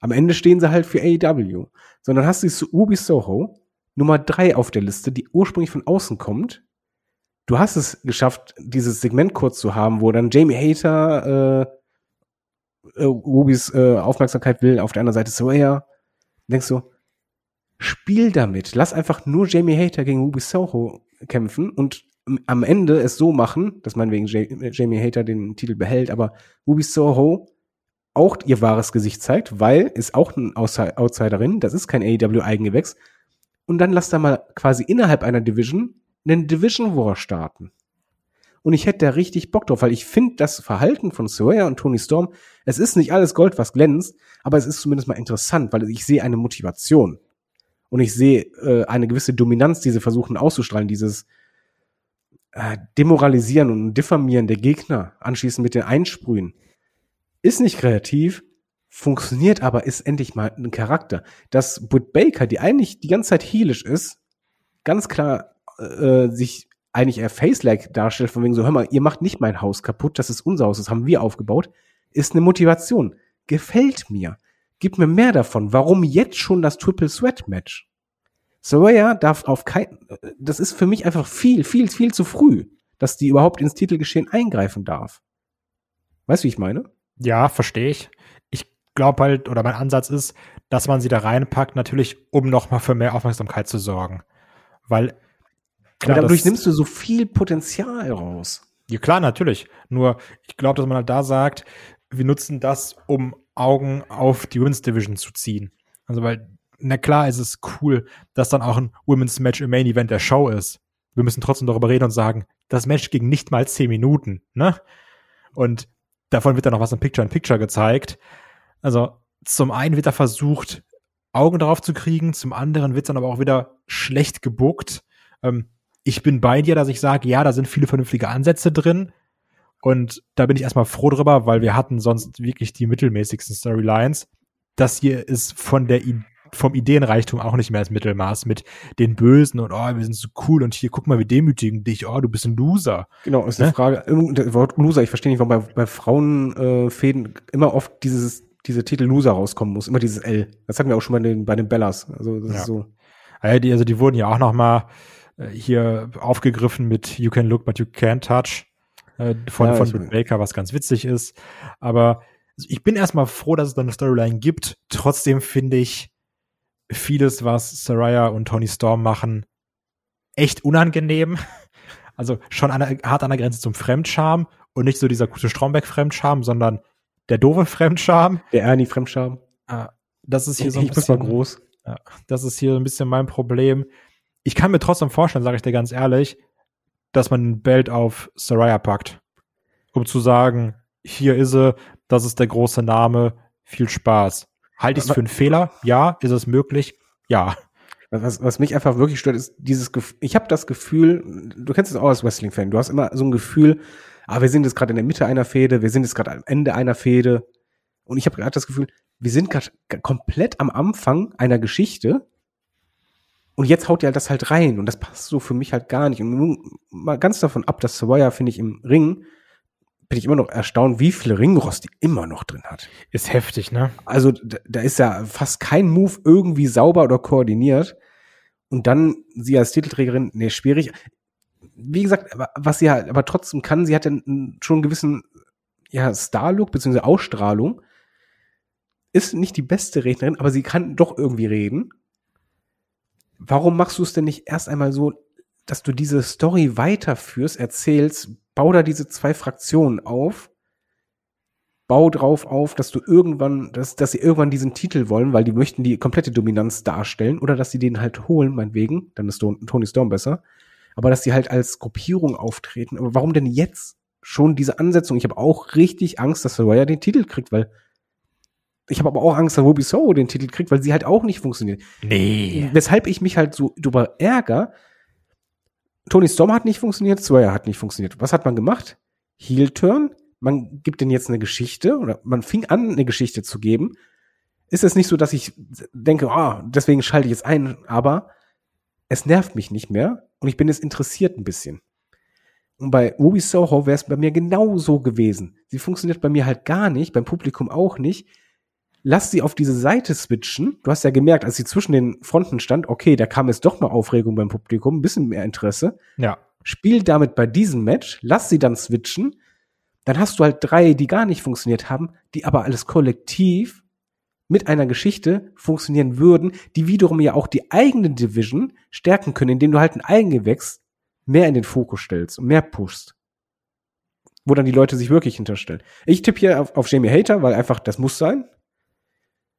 Speaker 3: am Ende stehen sie halt für AEW. Sondern hast du Ruby Soho, Nummer drei auf der Liste, die ursprünglich von außen kommt. Du hast es geschafft, dieses Segment kurz zu haben, wo dann Jamie Hater äh, äh, Rubys äh, Aufmerksamkeit will, auf der anderen Seite Sawyer. Denkst du, Spiel damit. Lass einfach nur Jamie Hater gegen Ruby Soho kämpfen und am Ende es so machen, dass man wegen Jamie Hater den Titel behält, aber Ruby Soho auch ihr wahres Gesicht zeigt, weil ist auch ein Outsiderin, das ist kein AEW-Eigengewächs. Und dann lass da mal quasi innerhalb einer Division einen Division War starten. Und ich hätte da richtig Bock drauf, weil ich finde das Verhalten von Sawyer und Tony Storm, es ist nicht alles Gold, was glänzt, aber es ist zumindest mal interessant, weil ich sehe eine Motivation. Und ich sehe äh, eine gewisse Dominanz, die sie versuchen auszustrahlen, dieses äh, Demoralisieren und Diffamieren der Gegner, anschließend mit den Einsprühen. Ist nicht kreativ, funktioniert aber, ist endlich mal ein Charakter. Dass Britt Baker, die eigentlich die ganze Zeit heelisch ist, ganz klar äh, sich eigentlich eher face-like darstellt, von wegen so, hör mal, ihr macht nicht mein Haus kaputt, das ist unser Haus, das haben wir aufgebaut, ist eine Motivation. Gefällt mir. Gib mir mehr davon. Warum jetzt schon das Triple Sweat Match? Soraya darf auf kein, das ist für mich einfach viel, viel, viel zu früh, dass die überhaupt ins Titelgeschehen eingreifen darf. Weißt du, wie ich meine?
Speaker 2: Ja, verstehe ich. Ich glaube halt, oder mein Ansatz ist, dass man sie da reinpackt, natürlich, um nochmal für mehr Aufmerksamkeit zu sorgen. Weil
Speaker 3: Klar, Aber dadurch nimmst du so viel Potenzial raus.
Speaker 2: Ja, klar, natürlich. Nur, ich glaube, dass man halt da sagt, wir nutzen das, um Augen auf die Women's Division zu ziehen. Also, weil, na klar, ist es cool, dass dann auch ein Women's Match im Main Event der Show ist. Wir müssen trotzdem darüber reden und sagen, das Match ging nicht mal zehn Minuten, ne? Und davon wird dann noch was im Picture-in-Picture gezeigt. Also, zum einen wird da versucht, Augen drauf zu kriegen, zum anderen wird dann aber auch wieder schlecht gebuckt. Ähm, ich bin bei dir, dass ich sage, ja, da sind viele vernünftige Ansätze drin. Und da bin ich erstmal froh drüber, weil wir hatten sonst wirklich die mittelmäßigsten Storylines. Das hier ist von der I vom Ideenreichtum auch nicht mehr als Mittelmaß mit den Bösen und oh, wir sind so cool und hier guck mal, wir demütigen dich, oh, du bist ein Loser.
Speaker 3: Genau, ist ne? eine Frage, das Wort Loser, ich verstehe nicht, warum bei, bei Frauenfäden äh, immer oft dieses, diese Titel Loser rauskommen muss, immer dieses L. Das hatten wir auch schon mal bei den, bei den Bellas. Also das ja. ist so.
Speaker 2: Ja, die, also die wurden ja auch noch mal äh, hier aufgegriffen mit You can look, but you can't touch äh, von, ja, von Baker, was ganz witzig ist. Aber also ich bin erstmal froh, dass es da eine Storyline gibt. Trotzdem finde ich vieles, was Saraya und Tony Storm machen, echt unangenehm. Also schon an der, hart an der Grenze zum Fremdscham und nicht so dieser gute Stromberg-Fremdscham, sondern der doofe Fremdscham.
Speaker 3: Der Ernie-Fremdscham.
Speaker 2: Ah, das ist hier so
Speaker 3: ein ich bisschen groß.
Speaker 2: Ja, das ist hier ein bisschen mein Problem ich kann mir trotzdem vorstellen, sage ich dir ganz ehrlich, dass man ein Belt auf Saraya packt, um zu sagen, hier ist sie, das ist der große Name, viel Spaß. Halte ich es für einen Fehler? Ja. Ist es möglich? Ja.
Speaker 3: Was, was mich einfach wirklich stört, ist dieses Gefühl, ich habe das Gefühl, du kennst es auch als Wrestling-Fan, du hast immer so ein Gefühl, ah, wir sind jetzt gerade in der Mitte einer Fehde, wir sind jetzt gerade am Ende einer Fehde. Und ich habe gerade das Gefühl, wir sind gerade komplett am Anfang einer Geschichte und jetzt haut er das halt rein und das passt so für mich halt gar nicht. Und mal ganz davon ab, dass Sawyer, finde ich, im Ring, bin ich immer noch erstaunt, wie viel Ringrost die immer noch drin hat.
Speaker 2: Ist heftig, ne?
Speaker 3: Also da, da ist ja fast kein Move irgendwie sauber oder koordiniert. Und dann sie als Titelträgerin, nee, schwierig. Wie gesagt, was sie halt, aber trotzdem kann, sie hat ja schon einen gewissen, ja, Star-Look, beziehungsweise Ausstrahlung. Ist nicht die beste Rednerin, aber sie kann doch irgendwie reden warum machst du es denn nicht erst einmal so, dass du diese Story weiterführst, erzählst, bau da diese zwei Fraktionen auf, bau drauf auf, dass du irgendwann, dass, dass sie irgendwann diesen Titel wollen, weil die möchten die komplette Dominanz darstellen oder dass sie den halt holen, meinetwegen, dann ist Tony Storm besser, aber dass sie halt als Gruppierung auftreten. Aber warum denn jetzt schon diese Ansetzung? Ich habe auch richtig Angst, dass Soraya den Titel kriegt, weil ich habe aber auch Angst, dass Ruby Soho den Titel kriegt, weil sie halt auch nicht funktioniert.
Speaker 2: Nee.
Speaker 3: Weshalb ich mich halt so drüber ärger. Tony Storm hat nicht funktioniert, Sawyer hat nicht funktioniert. Was hat man gemacht? Heel Turn. Man gibt denen jetzt eine Geschichte oder man fing an, eine Geschichte zu geben. Ist es nicht so, dass ich denke, ah, oh, deswegen schalte ich jetzt ein, aber es nervt mich nicht mehr und ich bin jetzt interessiert ein bisschen. Und bei Ruby Soho wäre es bei mir genau so gewesen. Sie funktioniert bei mir halt gar nicht, beim Publikum auch nicht lass sie auf diese Seite switchen. Du hast ja gemerkt, als sie zwischen den Fronten stand, okay, da kam jetzt doch mal Aufregung beim Publikum, ein bisschen mehr Interesse.
Speaker 2: Ja.
Speaker 3: Spiel damit bei diesem Match, lass sie dann switchen. Dann hast du halt drei, die gar nicht funktioniert haben, die aber alles kollektiv mit einer Geschichte funktionieren würden, die wiederum ja auch die eigene Division stärken können, indem du halt ein Eigengewächs mehr in den Fokus stellst und mehr pushst. Wo dann die Leute sich wirklich hinterstellen. Ich tippe hier auf, auf Jamie Hater, weil einfach das muss sein.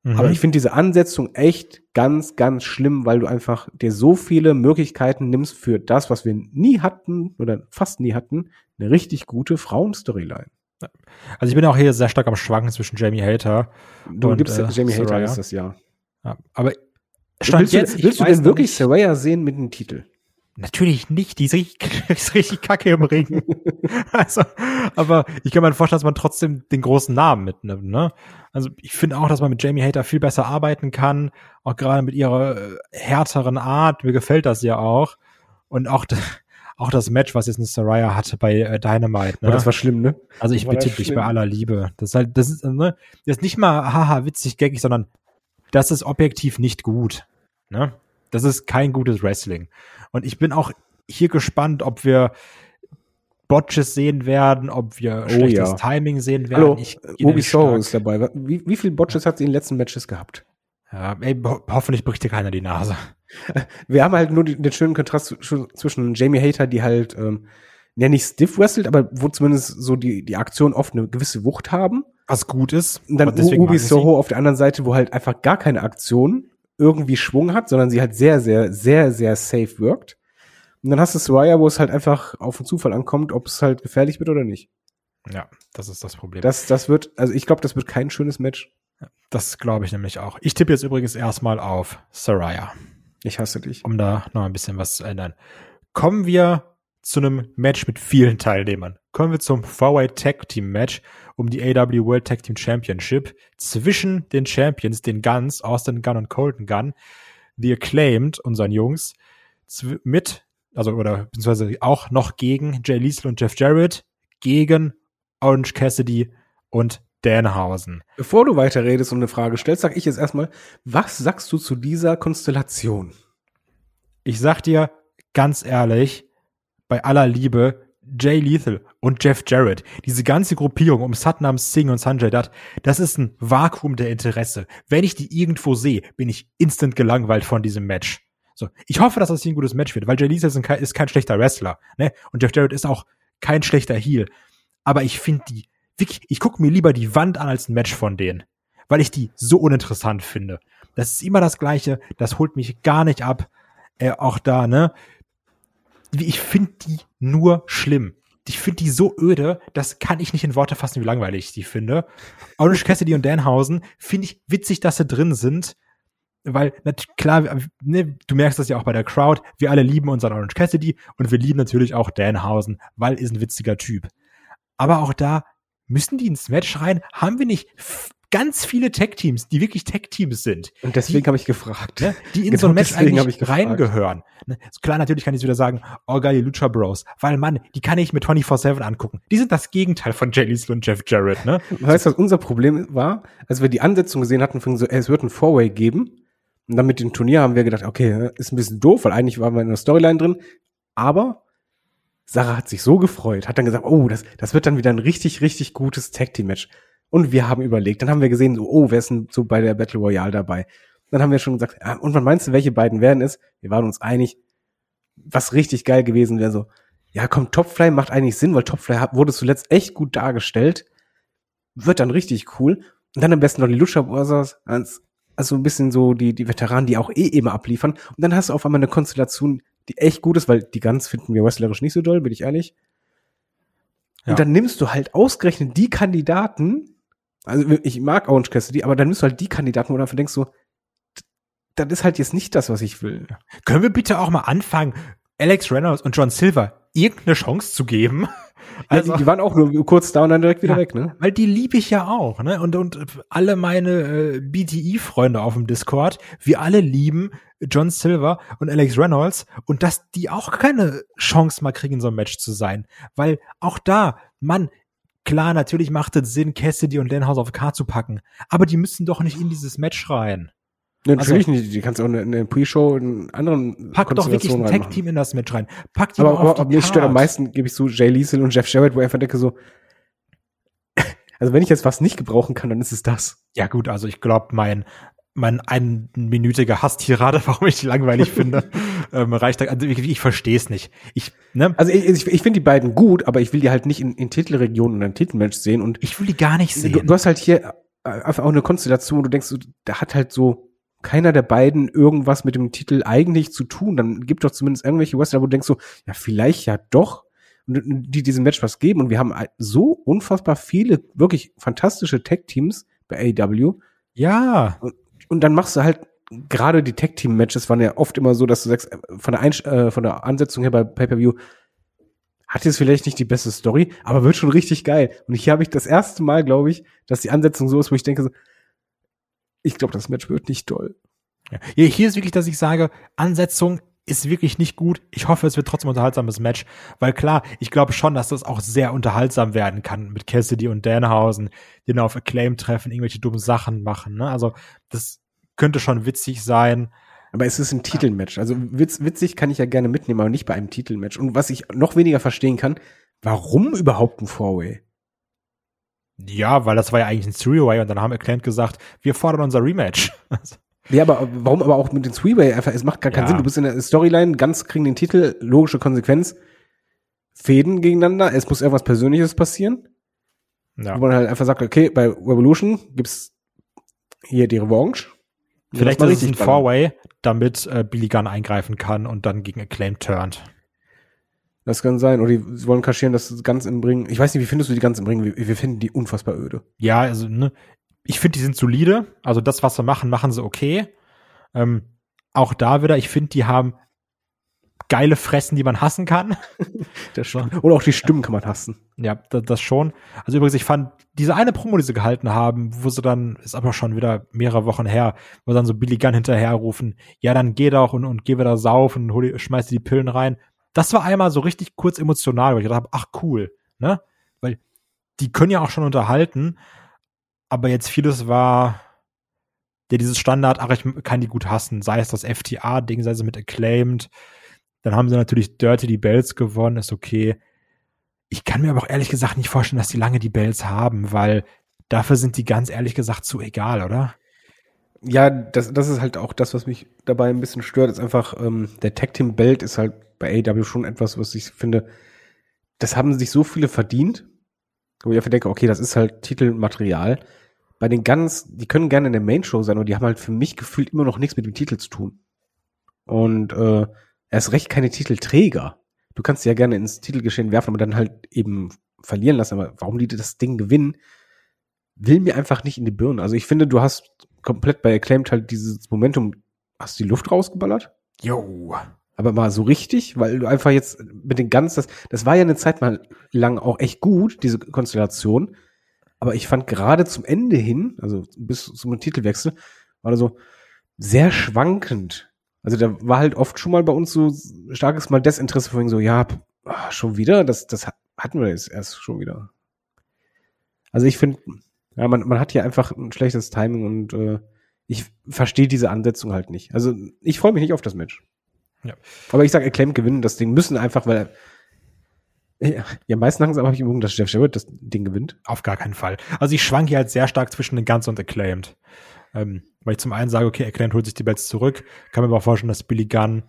Speaker 2: Mhm.
Speaker 3: Aber ich finde diese Ansetzung echt ganz, ganz schlimm, weil du einfach dir so viele Möglichkeiten nimmst für das, was wir nie hatten oder fast nie hatten, eine richtig gute Frauenstoryline.
Speaker 2: Also ich bin auch hier sehr stark am Schwanken zwischen Jamie Hater.
Speaker 3: Du
Speaker 2: Und,
Speaker 3: gibst
Speaker 2: äh,
Speaker 3: Jamie Hater ist das ja.
Speaker 2: Ja, aber Stand
Speaker 3: willst
Speaker 2: jetzt,
Speaker 3: du, willst du denn wirklich Saraya sehen mit dem Titel?
Speaker 2: Natürlich nicht, die ist richtig, ist richtig kacke im Ring. also, aber ich kann mir vorstellen, dass man trotzdem den großen Namen mitnimmt, ne? Also ich finde auch, dass man mit Jamie Hater viel besser arbeiten kann, auch gerade mit ihrer äh, härteren Art, mir gefällt das ja auch. Und auch, auch das Match, was jetzt eine Saraya hatte bei äh, Dynamite, ne?
Speaker 3: Aber das war schlimm, ne?
Speaker 2: Also ich bitte dich bei aller Liebe. Das ist halt, das ist, ne, das ist nicht mal haha witzig, gaggig, sondern das ist objektiv nicht gut. Ne? Das ist kein gutes Wrestling. Und ich bin auch hier gespannt, ob wir Botches sehen werden, ob wir
Speaker 3: Oh
Speaker 2: schlechtes
Speaker 3: ja.
Speaker 2: Timing sehen werden.
Speaker 3: Hallo,
Speaker 2: ich stark-
Speaker 3: ist dabei. Wie, wie viel Botches hat sie in den letzten Matches gehabt?
Speaker 2: Ja, ey, ho hoffentlich bricht dir keiner die Nase.
Speaker 3: Wir haben halt nur den schönen Kontrast zw- zwischen Jamie Hater, die halt, ähm, ja nicht stiff wrestelt, aber wo zumindest so die, die Aktionen oft eine gewisse Wucht haben.
Speaker 2: Was gut ist.
Speaker 3: Und dann
Speaker 2: Und sie.
Speaker 3: Soho auf der anderen Seite, wo halt einfach gar keine Aktion irgendwie Schwung hat, sondern sie halt sehr, sehr, sehr, sehr safe wirkt. Und dann hast du Soraya, wo es halt einfach auf den Zufall ankommt, ob es halt gefährlich wird oder nicht.
Speaker 2: Ja, das ist das Problem.
Speaker 3: Das, das wird, also ich glaube, das wird kein schönes Match.
Speaker 2: Das glaube ich nämlich auch. Ich tippe jetzt übrigens erstmal auf Saraya.
Speaker 3: Ich hasse dich.
Speaker 2: um da noch ein bisschen was zu ändern. Kommen wir zu einem Match mit vielen Teilnehmern. Kommen wir zum Four-Way Tag Team Match um die AW World Tag Team Championship zwischen den Champions, den Guns, Austin Gunn und Colton Gunn, The Acclaimed, unseren Jungs, mit, also oder beziehungsweise auch noch gegen Jay Liesel und Jeff Jarrett, gegen Orange Cassidy und Danhausen.
Speaker 3: Bevor du weiterredest und eine Frage stellst, sag ich jetzt erstmal, was sagst du zu dieser Konstellation?
Speaker 2: ich sag dir ganz ehrlich, bei aller Liebe, Jay Lethal und Jeff Jarrett, diese ganze Gruppierung um Satnam Singh und Sanjay Dutt, das ist ein Vakuum der Interesse. Wenn ich die irgendwo sehe, bin ich instant gelangweilt von diesem Match. So, ich hoffe, dass das hier ein gutes Match wird, weil Jay Lethal ist, ist kein schlechter Wrestler, ne? Und Jeff Jarrett ist auch kein schlechter Heel. Aber ich finde die, wirklich, ich gucke mir lieber die Wand an als ein Match von denen, weil ich die so uninteressant finde. Das ist immer das Gleiche, das holt mich gar nicht ab. Äh, auch da, ne? Wie- Ich finde die nur schlimm. Ich finde die so öde, das kann ich nicht in Worte fassen, wie langweilig ich die finde. Orange Cassidy und Danhausen finde ich witzig, dass sie drin sind, weil klar, ne, du merkst das ja auch bei der Crowd, wir alle lieben unseren Orange Cassidy und wir lieben natürlich auch Danhausen, weil ist ein witziger Typ. Aber auch da müssen die ins Match rein, haben wir nicht ganz viele Tech-Teams, die wirklich Tech-Teams sind
Speaker 3: Und deswegen habe ich gefragt.
Speaker 2: ne, die in
Speaker 3: Genau
Speaker 2: so ein Match eigentlich reingehören. Ne, klar, natürlich kann ich wieder sagen, oh geil, Lucha Bros. Weil, Mann, die kann ich mir 24-7 angucken. Die sind das Gegenteil von Jay Lethal und Jeff Jarrett, ne?
Speaker 3: Weißt du, was unser Problem war? Als wir die Ansetzung gesehen hatten, von so, ey, es wird ein Four-Way geben. Und dann mit dem Turnier haben wir gedacht, okay, ist ein bisschen doof, weil eigentlich waren wir in der Storyline drin. Aber Sarah hat sich so gefreut, hat dann gesagt, oh, das, das wird dann wieder ein richtig, richtig gutes Tag-Team-Match. Und wir haben überlegt, dann haben wir gesehen, so, oh, wer ist denn so bei der Battle Royale dabei? Dann haben wir schon gesagt, ah, und wann meinst du, welche beiden werden es? Wir waren uns einig, was richtig geil gewesen wäre, so, ja, komm, Topfly macht eigentlich Sinn, weil Topfly wurde zuletzt echt gut dargestellt. Wird dann richtig cool. Und dann am besten noch die Lucha Brothers, als, also ein bisschen so die, die Veteranen, die auch eh immer abliefern. Und dann hast du auf einmal eine Konstellation, die echt gut ist, weil die ganz finden wir wrestlerisch nicht so doll, bin ich ehrlich.
Speaker 2: Ja.
Speaker 3: Und dann nimmst du halt ausgerechnet die Kandidaten, also ich mag Orange Cassidy, aber dann du halt die Kandidaten, wo du einfach denkst so, das ist halt jetzt nicht das, was ich will.
Speaker 2: Können wir bitte auch mal anfangen, Alex Reynolds und John Silver irgendeine Chance zu geben?
Speaker 3: Also, die, die waren auch nur kurz da und dann direkt wieder
Speaker 2: Ja.
Speaker 3: weg, ne?
Speaker 2: Weil die liebe ich ja auch, ne? Und, und alle meine äh, BTI-Freunde auf dem Discord, wir alle lieben John Silver und Alex Reynolds und dass die auch keine Chance mal kriegen, in so einem Match zu sein. Weil auch da, Mann, klar, natürlich macht es Sinn, Cassidy und Lenhouse auf K zu packen, aber die müssen doch nicht in dieses Match rein.
Speaker 3: Ja, natürlich nicht. Die kannst du auch in eine Pre-Show in anderen
Speaker 2: Pack doch wirklich ein. Tag-Team in das Match rein. Pack die
Speaker 3: Aber, aber, aber mich stört am meisten, gebe ich zu, Jay Liesel und Jeff Jarrett, wo ich einfach denke so, Also wenn ich jetzt was nicht gebrauchen kann, dann ist es das.
Speaker 2: Ja gut, also ich glaube, mein mein einminütiger Hasstirade, warum ich die langweilig finde, ähm, reicht da, also ich, ich verstehe es nicht. Ich, ne?
Speaker 3: Also ich, ich, ich finde die beiden gut, aber ich will die halt nicht in, in Titelregionen und einem Titelmatch sehen und
Speaker 2: Ich will die gar nicht sehen.
Speaker 3: du, du hast halt hier einfach auch eine Konstellation, wo du denkst, da hat halt so keiner der beiden irgendwas mit dem Titel eigentlich zu tun. Dann gibt doch zumindest irgendwelche Wrestler, wo du denkst so, ja, vielleicht ja doch. Die diesem Match was geben. Und wir haben so unfassbar viele wirklich fantastische Tag-Teams bei AEW.
Speaker 2: ja,
Speaker 3: Und dann machst du halt gerade die Tag-Team-Matches waren ja oft immer so, dass du sagst, äh, von der, Einsch äh, von der Ansetzung her bei Pay-Per-View hat jetzt vielleicht nicht die beste Story, aber wird schon richtig geil. Und hier habe ich das erste Mal, glaube ich, dass die Ansetzung so ist, wo ich denke, ich glaube, das Match wird nicht toll.
Speaker 2: Ja. Hier, hier ist wirklich, dass ich sage, Ansetzung ist wirklich nicht gut. Ich hoffe, es wird trotzdem ein unterhaltsames Match, weil klar, ich glaube schon, dass das auch sehr unterhaltsam werden kann mit Cassidy und Danhausen, die dann auf Acclaim treffen, irgendwelche dummen Sachen machen. Ne? Also das könnte schon witzig sein.
Speaker 3: Aber es ist ein Titelmatch. Also witz, witzig kann ich ja gerne mitnehmen, aber nicht bei einem Titelmatch. Und was ich noch weniger verstehen kann, warum überhaupt ein Four-Way?
Speaker 2: Ja, weil das war ja eigentlich ein Three-Way und dann haben Acclaim gesagt, wir fordern unser Rematch.
Speaker 3: Ja, aber warum aber auch mit dem Three-Way? Einfach, es macht gar keinen
Speaker 2: Ja.
Speaker 3: Sinn. Du bist in der Storyline, ganz kriegen den Titel, logische Konsequenz. Fäden gegeneinander, es muss irgendwas Persönliches passieren.
Speaker 2: ja.
Speaker 3: Wo man halt einfach sagt, okay, bei Revolution gibt's hier die Revanche.
Speaker 2: Vielleicht ist es ein. Four-Way, damit äh, Billy Gunn eingreifen kann und dann gegen Acclaim turnt.
Speaker 3: Das kann sein. Oder die sie wollen kaschieren, dass das ganz im Ring. Ich weiß nicht, wie findest du die ganz im Ring? Wir, wir finden die unfassbar öde.
Speaker 2: Ja, also, ne, ich finde, die sind solide. Also das, was sie machen, machen sie okay. Ähm, auch da wieder, ich finde, die haben geile Fressen, die man hassen kann.
Speaker 3: Das stimmt. Oder auch die Stimmen kann man hassen.
Speaker 2: Ja, das, das schon. Also übrigens, ich fand diese eine Promo, die sie gehalten haben, wo sie dann, ist aber schon wieder mehrere Wochen her, wo sie dann so Billy Gunn hinterherrufen, ja, dann geh doch und, und geh wieder saufen und hol, schmeiß dir die Pillen rein. Das war einmal so richtig kurz emotional, weil ich gedacht habe, ach cool, ne? Weil die können ja auch schon unterhalten, aber jetzt vieles war ja dieses Standard, ach, ich kann die gut hassen, sei es das FTA-Ding, sei es mit Acclaimed. Dann haben sie natürlich Dirty die Bells gewonnen, ist okay. Ich kann mir aber auch ehrlich gesagt nicht vorstellen, dass die lange die Bells haben, weil dafür sind die ganz ehrlich gesagt zu egal, oder?
Speaker 3: Ja, das, das ist halt auch das, was mich dabei ein bisschen stört, ist einfach, ähm, der Tag Team Belt ist halt bei AEW schon etwas, was ich finde, das haben sich so viele verdient, wo ich einfach denke, okay, das ist halt Titelmaterial. Bei den ganz, die können gerne in der Main Show sein, aber die haben halt für mich gefühlt immer noch nichts mit dem Titel zu tun. Und äh, erst recht keine Titelträger. Du kannst sie ja gerne ins Titelgeschehen werfen, aber dann halt eben verlieren lassen. Aber warum die das Ding gewinnen, will mir einfach nicht in die Birne. Also ich finde, du hast komplett bei Acclaimed halt dieses Momentum, hast die Luft rausgeballert,
Speaker 2: Jo.
Speaker 3: aber mal so richtig, weil du einfach jetzt mit den ganz, das, das war ja eine Zeit mal lang auch echt gut, diese Konstellation. Aber ich fand gerade zum Ende hin, also bis zum Titelwechsel, war da so sehr schwankend. Also da war halt oft schon mal bei uns so starkes mal Desinteresse vorhin so, ja, ah, schon wieder, das, das ha- hatten wir jetzt erst schon wieder. Also ich finde, ja, man, man hat hier einfach ein schlechtes Timing und äh, ich verstehe diese Ansetzung halt nicht. Also ich freue mich nicht auf das Match.
Speaker 2: Ja.
Speaker 3: Aber ich sage, Acclaim gewinnen das Ding müssen einfach, weil ja, ja meisten langsam habe ich im dass Jeff Jarrett das Ding gewinnt.
Speaker 2: Auf gar keinen Fall. Also ich schwanke hier halt sehr stark zwischen den Guns und Acclaimed. Ähm, weil ich zum einen sage, okay, Acclaimed holt sich die Bells zurück. Kann mir aber vorstellen, dass Billy Gunn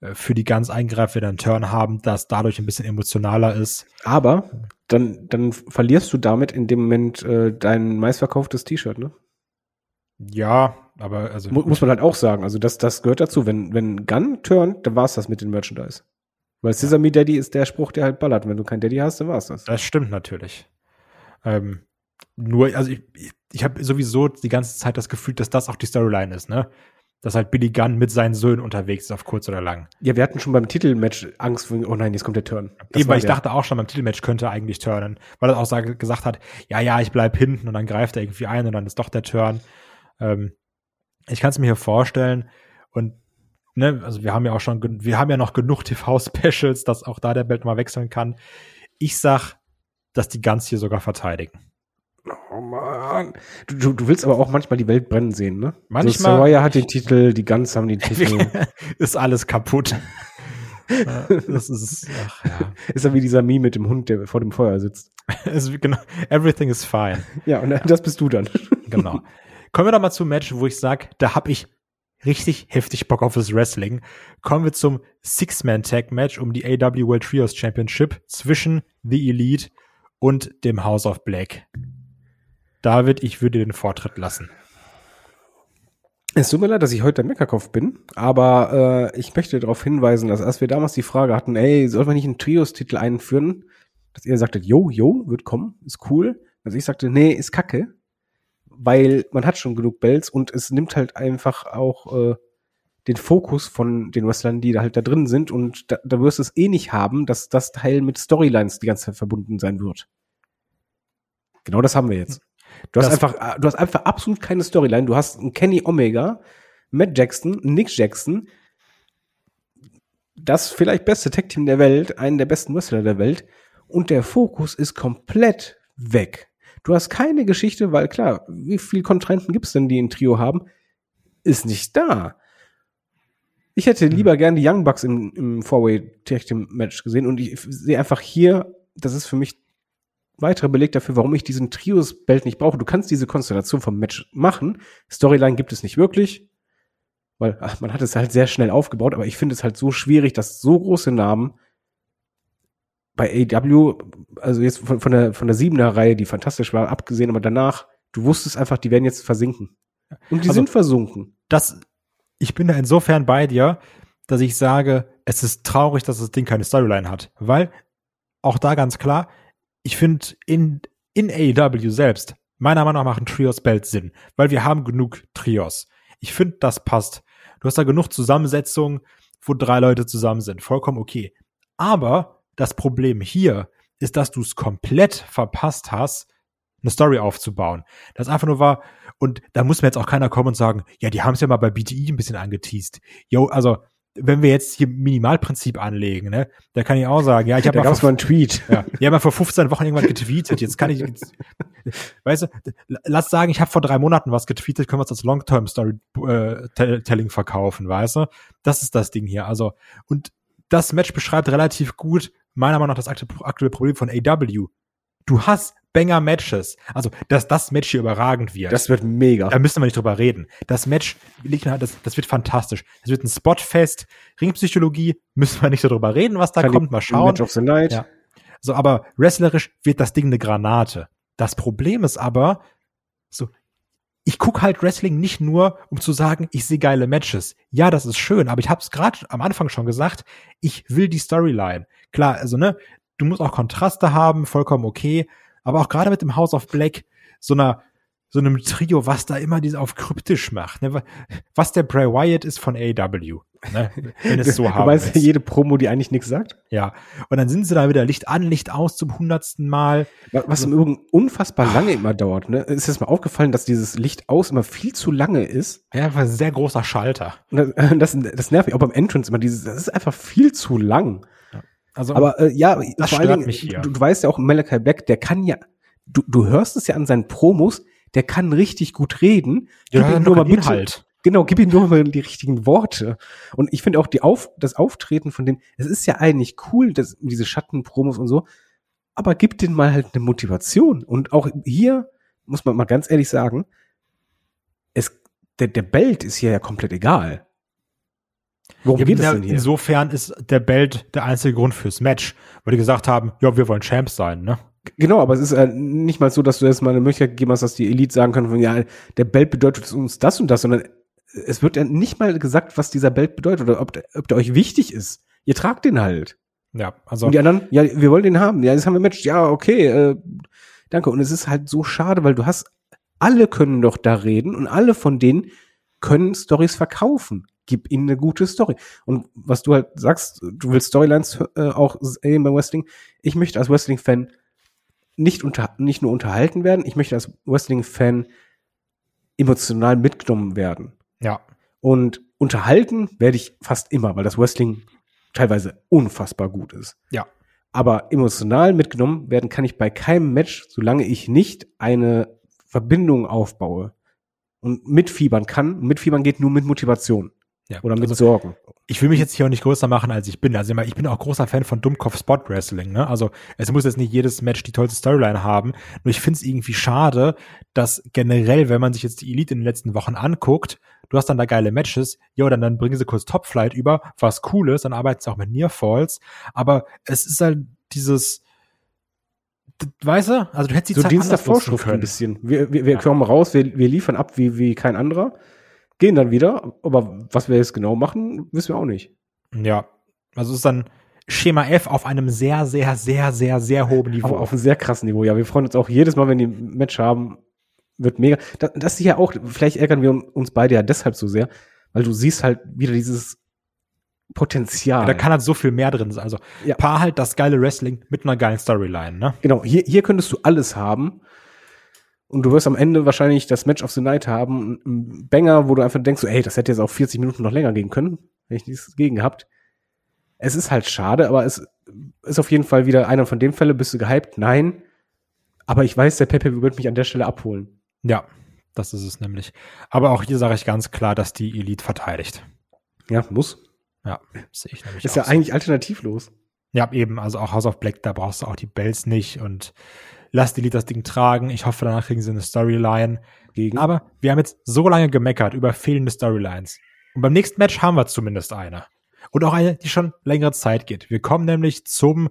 Speaker 2: äh, für die Guns eingreift, wenn er einen Turn haben, das dadurch ein bisschen emotionaler ist.
Speaker 3: Aber dann, dann verlierst du damit in dem Moment äh, dein meistverkauftes T-Shirt, ne?
Speaker 2: Ja, aber also
Speaker 3: Mu muss man halt auch sagen. Also das, das gehört dazu. Wenn, wenn Gunn turnt, dann war's das mit dem Merchandise. Weil Sesame Daddy ist der Spruch, der halt ballert. Wenn du keinen Daddy hast, dann war's das.
Speaker 2: Das stimmt natürlich. Ähm, nur, also ich, ich, habe sowieso die ganze Zeit das Gefühl, dass das auch die Storyline ist, ne? Dass halt Billy Gunn mit seinen Söhnen unterwegs ist, auf kurz oder lang.
Speaker 3: Ja, wir hatten schon beim Titelmatch Angst, oh nein, jetzt kommt der Turn. Das
Speaker 2: Eben, weil ich
Speaker 3: der.
Speaker 2: dachte auch schon, beim Titelmatch könnte er eigentlich turnen, weil er auch sag, gesagt hat, ja, ja, ich bleib hinten und dann greift er irgendwie ein und dann ist doch der Turn. Ähm, ich kann es mir hier vorstellen und ne, also wir haben ja auch schon, wir haben ja noch genug TV-Specials, dass auch da der Belt mal wechseln kann. Ich sag, dass die Guns hier sogar verteidigen.
Speaker 3: Oh Mann. Du, du, du willst aber auch manchmal die Welt brennen sehen, ne?
Speaker 2: Manchmal-
Speaker 3: So, Soraya hat den Titel, die Guns haben den Titel.
Speaker 2: ist alles kaputt. Das ist, ach ja.
Speaker 3: Ist ja wie dieser Meme mit dem Hund, der vor dem Feuer sitzt.
Speaker 2: Genau, everything is fine.
Speaker 3: Ja, und das bist du dann.
Speaker 2: Genau. Kommen wir doch mal zum Match, wo ich sag, da hab ich richtig heftig Bock auf das Wrestling. Kommen wir zum Six-Man-Tag-Match um die AW World Trios Championship zwischen The Elite und dem House of Black. David, ich würde den Vortritt lassen.
Speaker 3: Es tut mir leid, dass ich heute der Meckerkopf bin, aber äh, ich möchte darauf hinweisen, dass als wir damals die Frage hatten, ey, soll man nicht einen Trios-Titel einführen, dass ihr sagtet, jo, jo, wird kommen, ist cool. Also ich sagte, nee, ist kacke, weil man hat schon genug Bells und es nimmt halt einfach auch äh, den Fokus von den Wrestlern, die da halt da drin sind und da, da wirst du es eh nicht haben, dass das Teil mit Storylines die ganze Zeit verbunden sein wird. Genau das haben wir jetzt. Du hast
Speaker 2: Das-
Speaker 3: einfach, äh, du hast einfach absolut keine Storyline. Du hast einen Kenny Omega, Matt Jackson, Nick Jackson, das vielleicht beste Tag Team der Welt, einen der besten Wrestler der Welt, und der Fokus ist komplett weg. Du hast keine Geschichte, weil klar, wie viele Kontrahenten gibt's denn, die ein Trio haben? Ist nicht da. Ich hätte lieber gern die Young Bucks im, im Four-Way Tag Team Match gesehen und ich sehe einfach hier, das ist für mich weiterer Beleg dafür, warum ich diesen Trios-Belt nicht brauche. Du kannst diese Konstellation vom Match machen. Storyline gibt es nicht wirklich, weil ach, man hat es halt sehr schnell aufgebaut, aber ich finde es halt so schwierig, dass so große Namen bei AW, also jetzt von, von der, von der siebener Reihe, die fantastisch war, abgesehen, aber danach, du wusstest einfach, die werden jetzt versinken. Und die
Speaker 2: Also-
Speaker 3: sind versunken.
Speaker 2: Das, ich bin da insofern bei dir, dass ich sage, es ist traurig, dass das Ding keine Storyline hat. Weil, auch da ganz klar, ich finde in, in AEW selbst, meiner Meinung nach machen Trios Belt Sinn. Weil wir haben genug Trios. Ich finde, das passt. Du hast da genug Zusammensetzung, wo drei Leute zusammen sind. Vollkommen okay. Aber das Problem hier ist, dass du es komplett verpasst hast, eine Story aufzubauen. Das einfach nur war, und da muss mir jetzt auch keiner kommen und sagen, ja, die haben es ja mal bei BTI ein bisschen angeteased. Jo, also, wenn wir jetzt hier Minimalprinzip anlegen, ne, da kann ich auch sagen, ja, ich habe mal, vor-
Speaker 3: mal einen Tweet.
Speaker 2: ja, ich hab mal vor 15 Wochen irgendwas getweetet. Jetzt kann ich, jetzt, weißt du, lass sagen, ich habe vor drei Monaten was getweetet, können wir es als Long-Term-Storytelling verkaufen, weißt du? Das ist das Ding hier. Also, und das Match beschreibt relativ gut, meiner Meinung nach, das aktu- aktuelle Problem von AW. Du hast Banger-Matches. Also, dass das Match hier überragend wird.
Speaker 3: Das wird mega.
Speaker 2: Da müssen wir nicht drüber reden. Das Match liegt, das, das wird fantastisch. Es wird ein Spotfest. Ringpsychologie müssen wir nicht darüber reden, was da
Speaker 3: Kann
Speaker 2: kommt. Mal schauen.
Speaker 3: Match of the Night.
Speaker 2: Ja. So, aber wrestlerisch wird das Ding eine Granate. Das Problem ist aber, so, ich gucke halt Wrestling nicht nur, um zu sagen, ich sehe geile Matches. Ja, das ist schön, aber ich habe es gerade am Anfang schon gesagt, ich will die Storyline. Klar, also ne, du musst auch Kontraste haben, vollkommen okay, aber auch gerade mit dem House of Black, so einer so einem Trio, was da immer diese auf kryptisch macht, ne? was der Bray Wyatt ist von AW, ne? wenn es so
Speaker 3: du
Speaker 2: haben
Speaker 3: weißt ja jede Promo, die eigentlich nichts sagt.
Speaker 2: Ja, und dann sind sie da wieder Licht an, Licht aus zum hundertsten Mal.
Speaker 3: Was was im Übrigen unfassbar lange immer dauert. Ne? Ist jetzt mal aufgefallen, dass dieses Licht aus immer viel zu lange ist?
Speaker 2: Ja, einfach ein sehr großer Schalter.
Speaker 3: Und Das, das, das nervt mich auch beim Entrance immer. Dieses, das ist einfach viel zu lang.
Speaker 2: Also,
Speaker 3: Aber äh, ja,
Speaker 2: Das
Speaker 3: vor allen Dingen. Du, du weißt ja auch, Malachi Black, der kann ja, du, du hörst es ja an seinen Promos, der kann richtig gut reden.
Speaker 2: ja,
Speaker 3: Gib ihm
Speaker 2: nur
Speaker 3: mal
Speaker 2: mal Inhalt.
Speaker 3: Genau, gib ihm nur mal die richtigen Worte. Und ich finde auch die Auf, das Auftreten von dem, es ist ja eigentlich cool, dass, diese Schattenpromos und so, aber gib den mal halt eine Motivation. Und auch hier muss man mal ganz ehrlich sagen, es, der, der Belt ist hier ja komplett egal. Worum geht es denn hier?
Speaker 2: Insofern ist der Belt der einzige Grund fürs Match, weil die gesagt haben, ja, wir wollen Champs sein, ne?
Speaker 3: Genau, aber es ist äh, nicht mal so, dass du jetzt mal eine Möglichkeit gegeben hast, dass die Elite sagen können, von, ja, der Belt bedeutet uns das und das, sondern es wird ja nicht mal gesagt, was dieser Belt bedeutet oder ob, der- ob der euch wichtig ist. Ihr tragt den halt.
Speaker 2: Ja, also
Speaker 3: Und die anderen, ja, wir wollen den haben. Ja, das haben wir Match. Ja, okay, äh, danke. Und es ist halt so schade, weil du hast, alle können doch da reden und alle von denen können Stories verkaufen. Gib ihnen eine gute Story. Und was du halt sagst, du willst Storylines äh, auch sehen beim Wrestling. Ich möchte als Wrestling-Fan nicht, unter, nicht nur unterhalten werden, ich möchte als Wrestling-Fan emotional mitgenommen werden.
Speaker 2: ja,
Speaker 3: Und unterhalten werde ich fast immer, weil das Wrestling teilweise unfassbar gut ist.
Speaker 2: ja.
Speaker 3: Aber emotional mitgenommen werden kann ich bei keinem Match, solange ich nicht eine Verbindung aufbaue und mitfiebern kann. Mitfiebern geht nur mit Motivation.
Speaker 2: Ja,
Speaker 3: Oder mit
Speaker 2: also,
Speaker 3: Sorgen.
Speaker 2: ich will mich jetzt hier auch nicht größer machen, als ich bin. Also ich bin auch großer Fan von Dummkopf-Spot-Wrestling. Ne? Also es muss jetzt nicht jedes Match die tollste Storyline haben. Nur ich finde es irgendwie schade, dass generell, wenn man sich jetzt die Elite in den letzten Wochen anguckt, du hast dann da geile Matches, jo, dann, dann bringen sie kurz Top-Flight über, was cool ist, dann arbeiten sie auch mit Near Falls. Aber es ist halt dieses, weißt du, also du hättest die
Speaker 3: So
Speaker 2: Zeit
Speaker 3: Dienst
Speaker 2: nutzen
Speaker 3: Vorschrift ein bisschen. Wir, wir, wir
Speaker 2: Ja.
Speaker 3: kommen raus, wir, wir liefern ab wie, wie kein anderer, gehen dann wieder, aber was wir jetzt genau machen, wissen wir auch nicht.
Speaker 2: Ja, also es ist dann Schema F auf einem sehr, sehr, sehr, sehr, sehr hohen Niveau.
Speaker 3: Aber auf einem sehr krassen Niveau. Ja, wir freuen uns auch jedes Mal, wenn die ein Match haben. Wird mega. Das, das ist ja auch, vielleicht ärgern wir uns beide ja deshalb so sehr, weil du siehst halt wieder dieses Potenzial.
Speaker 2: da kann halt so viel mehr drin sein. Also
Speaker 3: Ja.
Speaker 2: paar halt das geile Wrestling mit einer geilen Storyline, ne?
Speaker 3: genau, hier, hier könntest du alles haben. Und du wirst am Ende wahrscheinlich das Match of the Night haben, ein Banger, wo du einfach denkst, so, ey, das hätte jetzt auch 40 Minuten noch länger gehen können, wenn ich nichts gegen gehabt. Es ist halt schade, aber es ist auf jeden Fall wieder einer von den Fällen, bist du gehypt? Nein. Aber ich weiß, der Pepe wird mich an der Stelle abholen.
Speaker 2: Ja, das ist es nämlich. Aber auch hier sage ich ganz klar, dass die Elite verteidigt.
Speaker 3: Ja, muss.
Speaker 2: Ja, sehe ich nämlich
Speaker 3: Ist ja
Speaker 2: so.
Speaker 3: eigentlich alternativlos.
Speaker 2: Ja, eben, also auch House of Black, da brauchst du auch die Bells nicht und lass die Elite das Ding tragen. Ich hoffe, danach kriegen sie eine Storyline.
Speaker 3: Gegen.
Speaker 2: Aber wir haben jetzt so lange gemeckert über fehlende Storylines. Und beim nächsten Match haben wir zumindest eine. Und auch eine, die schon längere Zeit geht. Wir kommen nämlich zum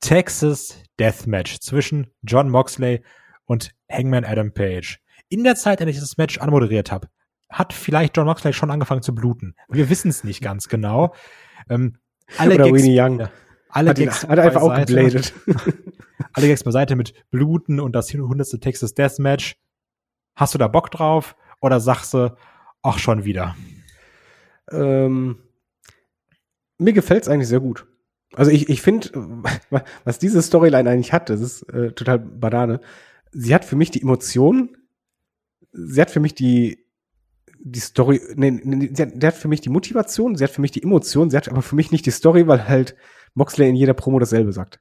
Speaker 2: Texas Deathmatch zwischen John Moxley und Hangman Adam Page. In der Zeit, in der ich das Match anmoderiert habe, hat vielleicht John Moxley schon angefangen zu bluten. Wir wissen es nicht ganz genau. Ähm, alle
Speaker 3: Oder
Speaker 2: Gags,
Speaker 3: Winnie Young.
Speaker 2: alle
Speaker 3: hat, ihn, hat einfach auch gebladet.
Speaker 2: Alle Gags beiseite mit Bluten und das 100. Texas Deathmatch. Hast du da Bock drauf? Oder sagst du, ach schon wieder?
Speaker 3: ähm, mir gefällt's eigentlich sehr gut. Also ich, ich finde, was diese Storyline eigentlich hat, das ist äh, total Banane. Sie hat für mich die Emotionen, sie hat für mich die, die Story, nee, nee, sie hat, hat für mich die Motivation, sie hat für mich die Emotion, sie hat aber für mich nicht die Story, weil halt Moxley in jeder Promo dasselbe sagt.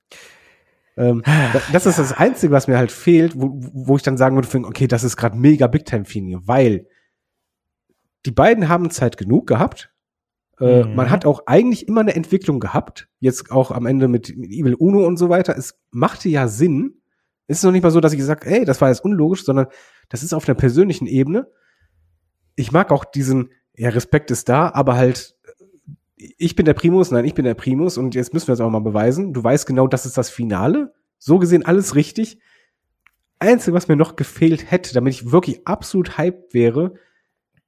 Speaker 3: Ähm, da- das ist das Einzige, was mir halt fehlt, wo, wo ich dann sagen würde, okay, das ist gerade mega Big Time Feeling, weil die beiden haben Zeit genug gehabt. Äh,
Speaker 2: Mhm.
Speaker 3: Man hat auch eigentlich immer eine Entwicklung gehabt. Jetzt auch am Ende mit, mit Evil Uno und so weiter. Es machte ja Sinn. Es ist noch nicht mal so, dass ich gesagt, ey, das war jetzt unlogisch, sondern das ist auf einer persönlichen Ebene. Ich mag auch diesen, ja, Respekt ist da, aber halt, ich bin der Primus, nein, ich bin der Primus und jetzt müssen wir es auch mal beweisen. Du weißt genau, das ist das Finale. So gesehen alles richtig. Einzige, was mir noch gefehlt hätte, damit ich wirklich absolut hyped wäre,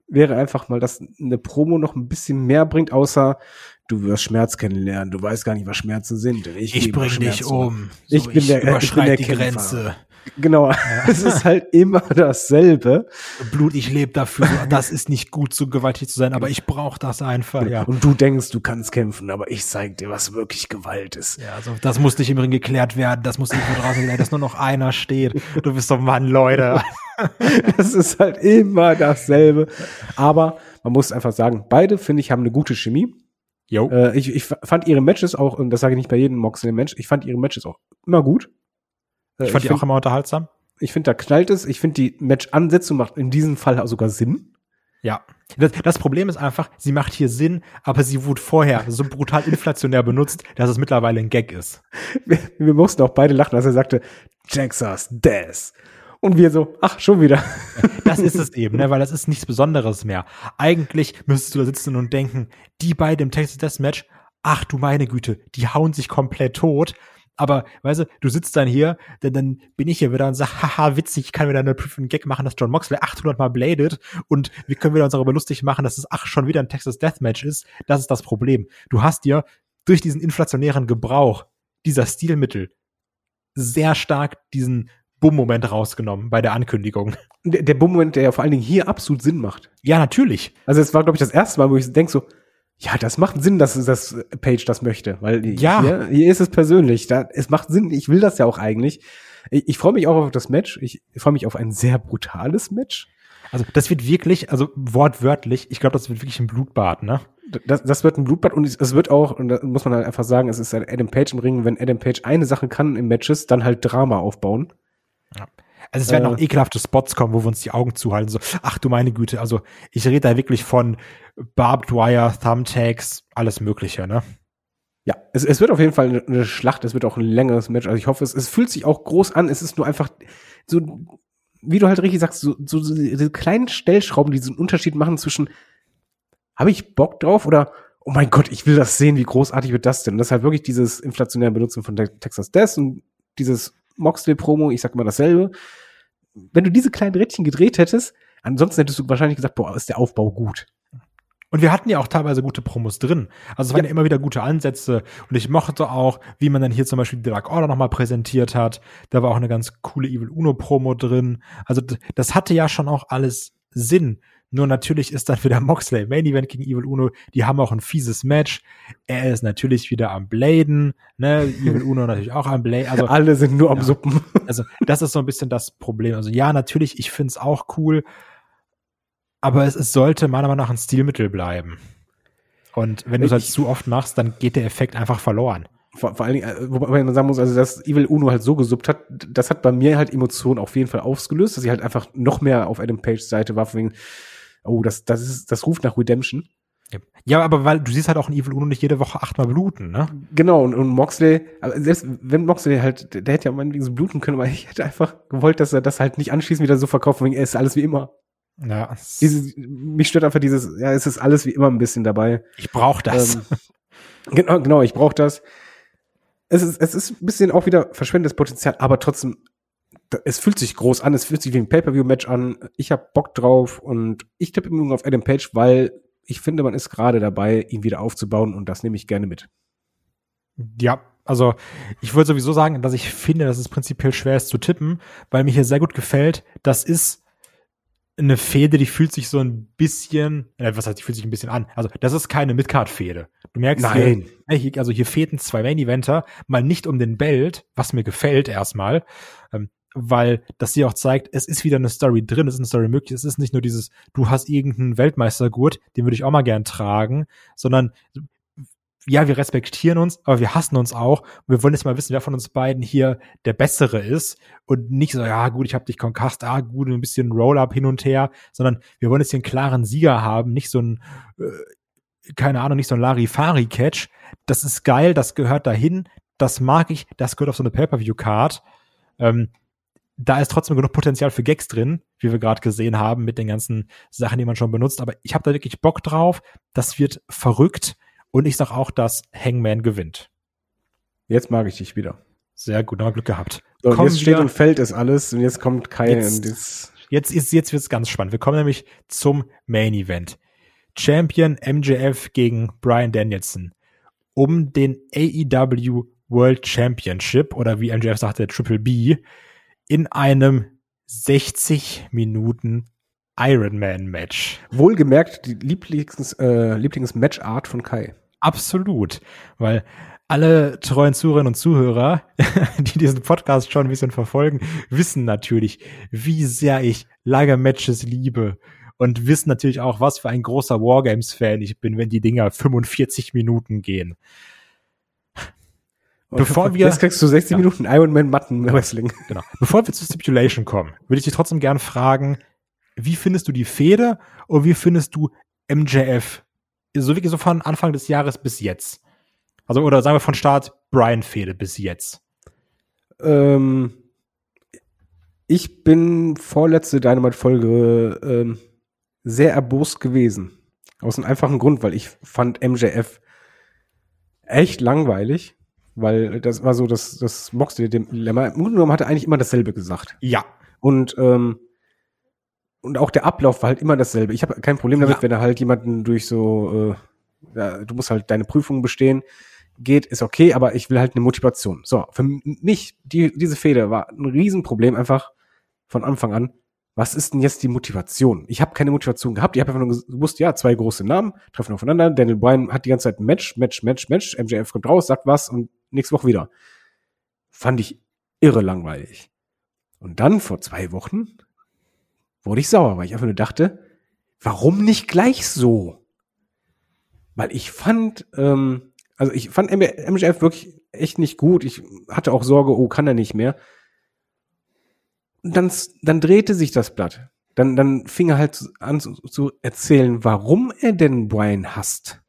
Speaker 3: wäre einfach mal, dass eine Promo noch ein bisschen mehr bringt, außer du wirst Schmerz kennenlernen, du weißt gar nicht, was Schmerzen sind.
Speaker 2: Ich
Speaker 3: gebe
Speaker 2: bring dich um.
Speaker 3: Ich bin der- ich bin der
Speaker 2: die
Speaker 3: Kämpfer.
Speaker 2: Grenze.
Speaker 3: Genau, es ist halt immer dasselbe.
Speaker 2: Blut, ich lebe dafür. Das ist nicht gut, so gewaltig zu sein, aber ich brauche das einfach. Ja.
Speaker 3: Und du denkst, du kannst kämpfen, aber ich zeig dir, was wirklich Gewalt ist.
Speaker 2: Ja, also das muss nicht im Ring geklärt werden. Das muss irgendwo draußen sein, dass nur noch einer steht. Du bist doch Mann, Leute.
Speaker 3: Das ist halt immer dasselbe. Aber man muss einfach sagen, beide, finde ich, haben eine gute Chemie.
Speaker 2: Jo.
Speaker 3: Äh, ich, ich fand ihre Matches auch, und das sage ich nicht bei jedem Moxley-Mensch, ich fand ihre Matches auch immer gut. Äh,
Speaker 2: Ich fand die
Speaker 3: find-
Speaker 2: auch immer unterhaltsam.
Speaker 3: Ich finde, da knallt es. Ich finde, die Match-Ansetzung macht in diesem Fall sogar Sinn.
Speaker 2: Ja. Das, das Problem ist einfach, sie macht hier Sinn, aber sie wurde vorher so brutal inflationär benutzt, dass es mittlerweile ein Gag ist.
Speaker 3: Wir, wir mussten auch beide lachen, als er sagte, Texas Death. Und wir so, ach, schon wieder.
Speaker 2: Das ist es eben, ne? weil das ist nichts Besonderes mehr. Eigentlich müsstest du da sitzen und denken, die beiden im Texas Death Match, ach du meine Güte, die hauen sich komplett tot. Aber, weißt du, du sitzt dann hier, dann, dann bin ich hier wieder und sag, haha, witzig, ich kann wieder eine einen Gag machen, dass John Moxley 800 Mal bladet und wir können wieder uns darüber lustig machen, dass es, ach, schon wieder ein Texas Deathmatch ist. Das ist das Problem. Du hast dir durch diesen inflationären Gebrauch dieser Stilmittel sehr stark diesen Bumm-Moment rausgenommen bei der Ankündigung.
Speaker 3: Der, der Bumm-Moment, der ja vor allen Dingen hier absolut Sinn macht.
Speaker 2: Ja, natürlich.
Speaker 3: Also es war, glaube ich, das erste Mal, wo ich denke so, ja, das macht Sinn, dass das Page das möchte, weil
Speaker 2: Ja.
Speaker 3: hier, hier ist es persönlich. Da, es macht Sinn. Ich will das ja auch eigentlich. Ich, ich freue mich auch auf das Match. Ich freue mich auf ein sehr brutales Match.
Speaker 2: Also das wird wirklich, also wortwörtlich, ich glaube, das wird wirklich ein Blutbad, ne?
Speaker 3: Das, das wird ein Blutbad und es, wird auch, und da muss man halt einfach sagen, es ist ein Adam Page im Ring. Wenn Adam Page eine Sache kann im Matches, dann halt Drama aufbauen.
Speaker 2: Also es werden
Speaker 3: Äh.
Speaker 2: auch ekelhafte Spots kommen, wo wir uns die Augen zuhalten. So, ach du meine Güte, also ich rede da wirklich von Barbed Wire, Thumbtacks, alles Mögliche, ne?
Speaker 3: Ja, es, es wird auf jeden Fall eine, Schlacht, es wird auch ein längeres Match. Also ich hoffe, es, es fühlt sich auch groß an. Es ist nur einfach so, wie du halt richtig sagst, so, so, so diese kleinen Stellschrauben, die diesen Unterschied machen zwischen, habe ich Bock drauf oder, oh mein Gott, ich will das sehen, wie großartig wird das denn? Und das ist halt wirklich dieses inflationäre Benutzen von Te- Texas Death und dieses Moxley-Promo, ich sag immer dasselbe. Wenn du diese kleinen Rädchen gedreht hättest, ansonsten hättest du wahrscheinlich gesagt, boah, ist der Aufbau gut.
Speaker 2: Und wir hatten ja auch teilweise gute Promos drin. Also es waren ja. immer wieder gute Ansätze. Und ich mochte auch, wie man dann hier zum Beispiel die Dark Order nochmal präsentiert hat. Da war auch eine ganz coole Evil Uno Promo drin. Also das hatte ja schon auch alles Sinn. Nur natürlich ist dann wieder Moxley Main Event gegen Evil Uno. Die haben auch ein fieses Match. Er ist natürlich wieder am Bladen. Ne? Evil Uno natürlich auch am Bladen. Also
Speaker 3: Alle sind nur am
Speaker 2: Ja.
Speaker 3: Suppen.
Speaker 2: also das ist so ein bisschen das Problem. Also ja, natürlich, ich find's auch cool, aber es, es sollte meiner Meinung nach ein Stilmittel bleiben. Und wenn du es halt zu oft machst, dann geht der Effekt einfach verloren.
Speaker 3: Vor, vor allen Dingen, äh, wobei man sagen muss, also dass Evil Uno halt so gesuppt hat, das hat bei mir halt Emotionen auf jeden Fall ausgelöst, dass ich halt einfach noch mehr auf Adam Page Seite war, wegen, oh, das, das ist, das ruft nach Redemption.
Speaker 2: Ja, aber weil du siehst halt auch in Evil Uno nicht jede Woche achtmal bluten, ne?
Speaker 3: Genau, und, und Moxley, selbst wenn Moxley halt, der, der hätte ja meinetwegen so bluten können, aber ich hätte einfach gewollt, dass er das halt nicht anschließend wieder so verkauft, wegen, er ist alles wie immer.
Speaker 2: Ja.
Speaker 3: Dieses, mich stört einfach dieses, ja, es ist alles wie immer ein bisschen dabei.
Speaker 2: ich brauch das.
Speaker 3: Ähm, genau, genau, ich brauche das. Es ist, es ist ein bisschen auch wieder verschwendetes Potenzial, aber trotzdem, es fühlt sich groß an, es fühlt sich wie ein Pay-Per-View-Match an. Ich hab Bock drauf und ich tippe im Übrigen auf Adam Page, weil ich finde, man ist gerade dabei, ihn wieder aufzubauen und das nehme ich gerne mit.
Speaker 2: Ja, also ich würde sowieso sagen, dass ich finde, dass es prinzipiell schwer ist zu tippen, weil mir hier sehr gut gefällt. Das ist eine Fehde, die fühlt sich so ein bisschen, äh, was heißt, die fühlt sich ein bisschen an. Also das ist keine Midcard-Fehde. Du merkst
Speaker 3: Nein.
Speaker 2: Hier, äh, hier, also hier fehlen zwei Main-Eventer, mal nicht um den Belt, was mir gefällt erstmal, ähm, weil das hier auch zeigt, es ist wieder eine Story drin, es ist eine Story möglich, es ist nicht nur dieses, du hast irgendeinen Weltmeistergurt, den würde ich auch mal gern tragen, sondern ja, wir respektieren uns, aber wir hassen uns auch. Wir wollen jetzt mal wissen, wer von uns beiden hier der Bessere ist. Und nicht so, ja, gut, ich habe dich konkast, ah, gut, ein bisschen Roll-up hin und her, sondern wir wollen jetzt hier einen klaren Sieger haben, nicht so ein, äh, keine Ahnung, nicht so ein Larifari-Catch. Das ist geil, das gehört dahin, das mag ich, das gehört auf so eine Pay-Per-View-Card. Ähm, da ist trotzdem genug Potenzial für Gags drin, wie wir gerade gesehen haben, mit den ganzen Sachen, die man schon benutzt. Aber ich habe da wirklich Bock drauf. Das wird verrückt. Und ich sag auch, dass Hangman gewinnt.
Speaker 3: Jetzt mag ich dich wieder.
Speaker 2: Sehr gut, haben wir Glück gehabt.
Speaker 3: So,
Speaker 2: Kommen
Speaker 3: jetzt steht und fällt es alles und jetzt kommt Kai
Speaker 2: Jetzt-
Speaker 3: jetzt,
Speaker 2: Jetzt ist jetzt wird's ganz spannend. Wir kommen nämlich zum Main Event. Champion MJF gegen Brian Danielson um den AEW World Championship oder wie MJF sagte Triple B in einem 60 Minuten Ironman Match.
Speaker 3: wohlgemerkt die Lieblings, äh, Lieblingsmatchart von Kai.
Speaker 2: Absolut, weil alle treuen Zuhörerinnen und Zuhörer, die diesen Podcast schon ein bisschen verfolgen, wissen natürlich, wie sehr ich lange Matches liebe und wissen natürlich auch, was für ein großer Wargames-Fan ich bin, wenn die Dinger 45 Minuten gehen. Bevor wir-
Speaker 3: jetzt kriegst du 60
Speaker 2: Ja.
Speaker 3: Minuten Ironman Matten Wrestling.
Speaker 2: Genau. Bevor wir zur Stipulation kommen, würde ich dich trotzdem gern fragen, wie findest du die Fehde und wie findest du MJF? So wirklich so von Anfang des Jahres bis jetzt. Also, oder sagen wir von Start Brian-Fehde bis jetzt.
Speaker 3: Ähm, ich bin vorletzte Dynamite-Folge ähm, sehr erbost gewesen. Aus einem einfachen Grund, weil ich fand MJF echt langweilig, weil das war so das, das Moxley Dilemma. Im Grunde genommen hat er eigentlich immer dasselbe gesagt.
Speaker 2: Ja.
Speaker 3: Und, ähm, und auch der Ablauf war halt immer dasselbe. Ich habe kein Problem damit,
Speaker 2: Ja.
Speaker 3: wenn er halt jemanden durch so, äh, ja, du musst halt deine Prüfungen bestehen, geht, ist okay, aber ich will halt eine Motivation. So, für mich, die, diese Fehde war ein Riesenproblem einfach von Anfang an. Was ist denn jetzt die Motivation? Ich habe keine Motivation gehabt. Ich habe einfach nur gewusst, ja, zwei große Namen treffen aufeinander. Daniel Bryan hat die ganze Zeit Match, Match, Match, Match. MJF kommt raus, sagt was und nächste Woche wieder. Fand ich irre langweilig. Und dann vor zwei Wochen wurde ich sauer, weil ich einfach nur dachte, warum nicht gleich so? Weil ich fand, ähm, also ich fand MJF wirklich echt nicht gut. Ich hatte auch Sorge, oh, kann er nicht mehr. Dann, dann drehte sich das Blatt. Dann, dann fing er halt an zu, zu erzählen, warum er denn Brian hasst.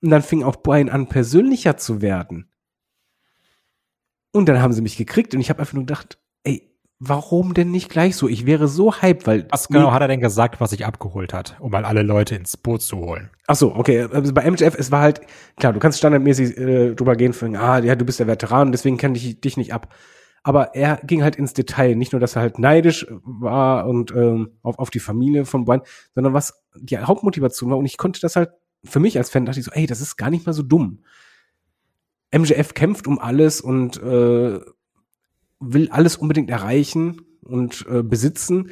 Speaker 3: Und dann fing auch Brian an, persönlicher zu werden. Und dann haben sie mich gekriegt und ich habe einfach nur gedacht, ey, warum denn nicht gleich so? Ich wäre so hyped, weil.
Speaker 2: Was genau hat er denn gesagt, was sich abgeholt hat, um mal alle Leute ins Boot zu holen?
Speaker 3: Ach so, okay. Also bei MJF, es war halt, klar, du kannst standardmäßig äh, drüber gehen, für, ah, ja, du bist der Veteran, deswegen kann ich dich nicht ab. Aber er ging halt ins Detail. Nicht nur, dass er halt neidisch war und ähm, auf, auf die Familie von Brian, sondern was die Hauptmotivation war. Und ich konnte das halt, für mich als Fan dachte ich so, ey, das ist gar nicht mal so dumm. MJF kämpft um alles und äh, will alles unbedingt erreichen und äh, besitzen.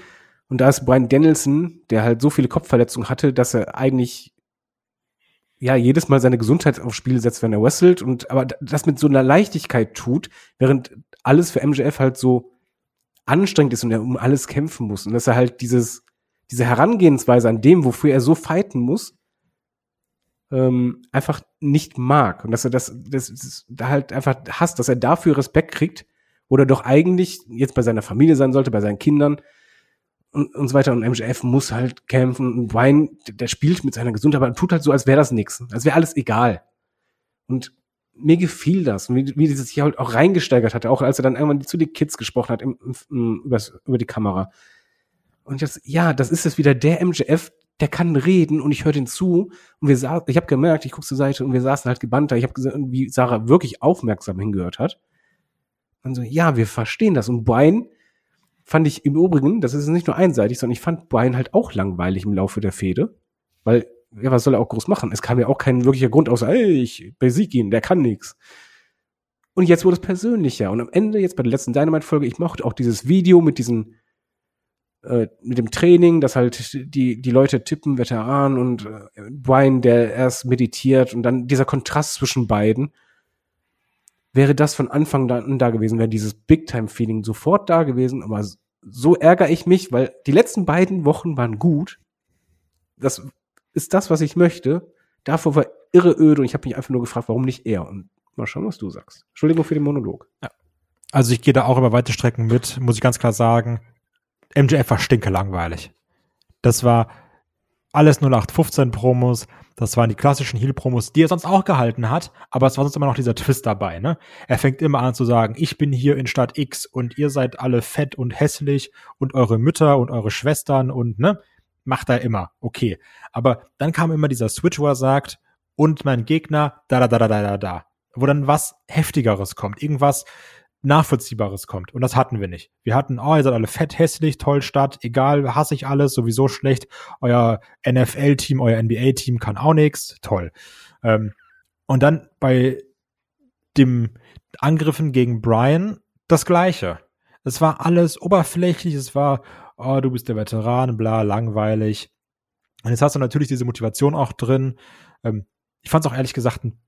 Speaker 3: Und da ist Brian Danielson, der halt so viele Kopfverletzungen hatte, dass er eigentlich ja jedes Mal seine Gesundheit aufs Spiel setzt, wenn er wrestelt und aber das mit so einer Leichtigkeit tut, während alles für MJF halt so anstrengend ist und er um alles kämpfen muss und dass er halt dieses diese Herangehensweise an dem, wofür er so fighten muss, ähm, einfach nicht mag und dass er das, das, das da halt einfach hasst, dass er dafür Respekt kriegt, wo er doch eigentlich jetzt bei seiner Familie sein sollte, bei seinen Kindern und, und so weiter. Und MJF muss halt kämpfen und Wayne, der spielt mit seiner Gesundheit, aber tut halt so, als wäre das nix, als wäre alles egal. Und mir gefiel das und wie, wie dieses sich halt auch reingesteigert hatte, auch als er dann irgendwann zu den Kids gesprochen hat im, im, übers, über die Kamera. Und ich dachte, ja, das ist jetzt wieder der MJF, der kann reden und ich höre den zu und wir saßen, ich habe gemerkt, ich gucke zur Seite und wir saßen halt gebannt da. Ich habe gesehen, wie Sarah wirklich aufmerksam hingehört hat. Und so, ja, wir verstehen das. Und Brian fand ich im Übrigen, das ist nicht nur einseitig, sondern ich fand Brian halt auch langweilig im Laufe der Fehde, weil ja, was soll er auch groß machen? Es kam ja auch kein wirklicher Grund außer, ey, ich besieg ihn, der kann nichts. Und jetzt wurde es persönlicher. Und am Ende, jetzt bei der letzten Dynamite-Folge, ich mochte auch dieses Video mit diesen äh, mit dem Training, dass halt die, die Leute tippen, Veteran und äh, Brian, der erst meditiert und dann dieser Kontrast zwischen beiden. Wäre das von Anfang an da gewesen, wäre dieses Big-Time-Feeling sofort da gewesen, aber so ärgere ich mich, weil die letzten beiden Wochen waren gut. Das ist das, was ich möchte. Davor war irre öde und ich habe mich einfach nur gefragt, warum nicht er? Und mal schauen, was du sagst. Entschuldigung für den Monolog. Ja.
Speaker 2: Also ich gehe da auch über weite Strecken mit, muss ich ganz klar sagen. MJF war stinke langweilig. Das war alles 0815 Promos. Das waren die klassischen Heel-Promos, die er sonst auch gehalten hat, aber es war sonst immer noch dieser Twist dabei, ne? Er fängt immer an zu sagen, ich bin hier in Stadt X und ihr seid alle fett und hässlich und eure Mütter und eure Schwestern und, ne? Macht er immer, okay. Aber dann kam immer dieser Switch, wo er sagt, und mein Gegner, da, da, da, da, da, da, da. Wo dann was Heftigeres kommt. Irgendwas, Nachvollziehbares kommt. Und das hatten wir nicht. Wir hatten, oh, ihr seid alle fett, hässlich, toll Stadt, egal, hasse ich alles, sowieso schlecht. Euer NFL-Team, euer NBA-Team kann auch nichts, toll. Ähm, und dann bei dem Angriffen gegen Brian das Gleiche. Es war alles oberflächlich, es war, oh, du bist der Veteran, bla, langweilig. Und jetzt hast du natürlich diese Motivation auch drin. Ähm, ich fand es auch ehrlich gesagt ein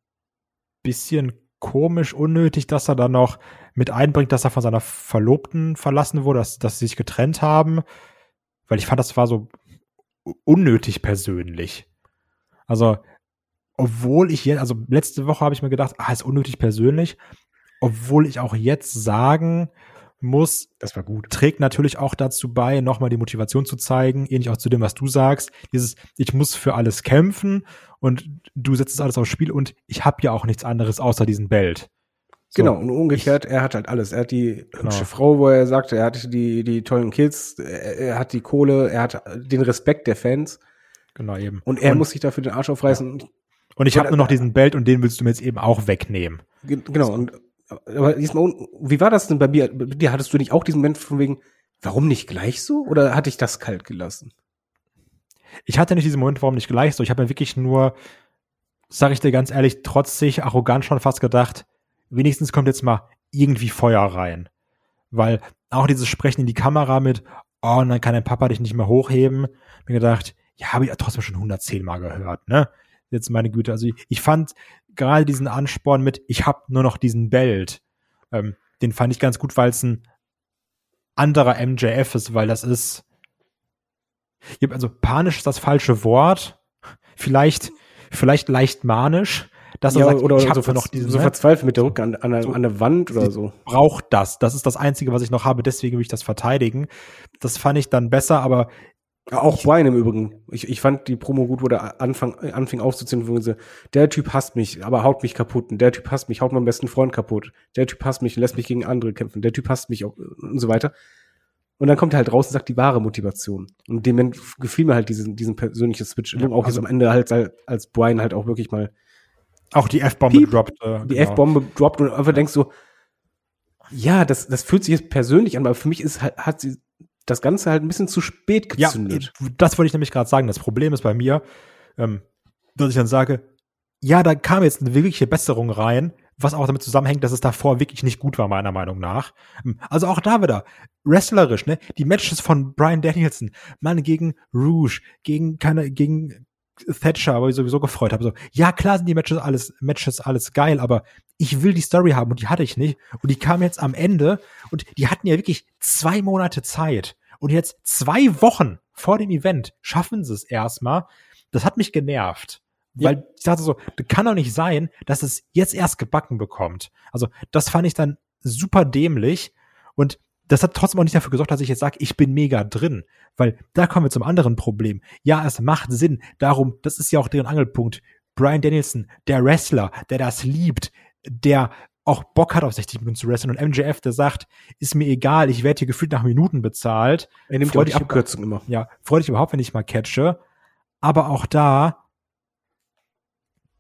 Speaker 2: bisschen komisch, unnötig, dass er dann noch mit einbringt, dass er von seiner Verlobten verlassen wurde, dass, dass sie sich getrennt haben. Weil ich fand, das war so unnötig persönlich. Also, obwohl ich jetzt, also letzte Woche habe ich mir gedacht, ah, ist unnötig persönlich, obwohl ich auch jetzt sagen muss,
Speaker 3: das war gut,
Speaker 2: trägt natürlich auch dazu bei, nochmal die Motivation zu zeigen, ähnlich auch zu dem, was du sagst, dieses, ich muss für alles kämpfen und du setzt es alles aufs Spiel und ich habe ja auch nichts anderes außer diesen Belt.
Speaker 3: So, genau, und umgekehrt, er hat halt alles. Er hat die genau. hübsche Frau, wo er sagte, er hat die, die tollen Kids, er, er, hat die Kohle, er hat den Respekt der Fans.
Speaker 2: Genau, eben.
Speaker 3: Und er und, muss sich dafür den Arsch aufreißen.
Speaker 2: Ja. Und ich habe nur noch diesen Belt und den willst du mir jetzt eben auch wegnehmen.
Speaker 3: Genau, so. und aber diesmal, wie war das denn bei mir? Bei dir hattest du nicht auch diesen Moment von wegen, warum nicht gleich so? Oder hatte ich das kalt gelassen?
Speaker 2: Ich hatte nicht diesen Moment, warum nicht gleich so. Ich habe mir wirklich nur, sag ich dir ganz ehrlich, trotzig, arrogant schon fast gedacht, wenigstens kommt jetzt mal irgendwie Feuer rein. Weil auch dieses Sprechen in die Kamera mit, oh, und dann kann dein Papa dich nicht mehr hochheben, mir gedacht, ja, habe ich trotzdem schon 110 Mal gehört, ne? Jetzt meine Güte. Also ich fand gerade diesen Ansporn mit, ich habe nur noch diesen Belt, ähm, den fand ich ganz gut, weil es ein anderer MJF ist, weil das ist, also panisch ist das falsche Wort, vielleicht, vielleicht leicht manisch, dass er
Speaker 3: Ja,
Speaker 2: sagt,
Speaker 3: oder
Speaker 2: ich
Speaker 3: so,
Speaker 2: habe
Speaker 3: ver
Speaker 2: noch diesen,
Speaker 3: so
Speaker 2: ne?
Speaker 3: verzweifelt mit der Rücke an, an, der-
Speaker 2: So.
Speaker 3: an der Wand oder so.
Speaker 2: braucht das. Das ist das Einzige, was ich noch habe, deswegen will ich das verteidigen. Das fand ich dann besser, aber
Speaker 3: Auch Brian im Übrigen. Ich, ich fand die Promo gut, wo der anfang, anfing aufzuzählen, wo sie, der Typ hasst mich, aber haut mich kaputt. Und der Typ hasst mich, haut meinen besten Freund kaputt. Der Typ hasst mich, lässt mich gegen andere kämpfen. Der Typ hasst mich auch, und so weiter. Und dann kommt er halt raus und sagt die wahre Motivation. Und dem Moment gefiel mir halt diesen, diesen persönlichen Switch.
Speaker 2: Ja,
Speaker 3: auch
Speaker 2: also-
Speaker 3: jetzt am Ende halt als- als Brian halt auch wirklich mal
Speaker 2: auch die F-Bombe droppt. Äh,
Speaker 3: die
Speaker 2: genau.
Speaker 3: F-Bombe droppt und einfach denkst so, ja, das, das fühlt sich jetzt persönlich an, aber für mich ist halt, hat sie das Ganze halt ein bisschen zu spät
Speaker 2: Ja,
Speaker 3: gezündet.
Speaker 2: das wollte ich nämlich gerade sagen. Das Problem ist bei mir, ähm, dass ich dann sage, ja, da kam jetzt eine wirkliche Besserung rein, was auch damit zusammenhängt, dass es davor wirklich nicht gut war, meiner Meinung nach. Ähm, Also auch da wieder, wrestlerisch, ne? Die Matches von Brian Danielson, Mann gegen Rouge, gegen keine, gegen Thatcher, wo ich sowieso gefreut habe. So, ja, klar sind die Matches alles, Matches alles geil, aber ich will die Story haben und die hatte ich nicht. Und die kam jetzt am Ende und die hatten ja wirklich zwei Monate Zeit. Und jetzt zwei Wochen vor dem Event schaffen sie es erstmal. Das hat mich genervt.
Speaker 3: Ja.
Speaker 2: Weil ich dachte so, das kann doch nicht sein, dass es jetzt erst gebacken bekommt. Also, das fand ich dann super dämlich. Und das hat trotzdem auch nicht dafür gesorgt, dass ich jetzt sage, ich bin mega drin. Weil da kommen wir zum anderen Problem. Ja, es macht Sinn. Darum, das ist ja auch deren Angelpunkt. Brian Danielson, der Wrestler, der das liebt, der auch Bock hat, auf 60 Minuten zu wresteln. Und MJF, der sagt, ist mir egal, ich werde hier gefühlt nach Minuten bezahlt.
Speaker 3: Er nimmt
Speaker 2: Freu
Speaker 3: ja auch
Speaker 2: dich
Speaker 3: die Abkürzung immer.
Speaker 2: Ja, freu dich überhaupt, wenn ich mal catche. Aber auch da,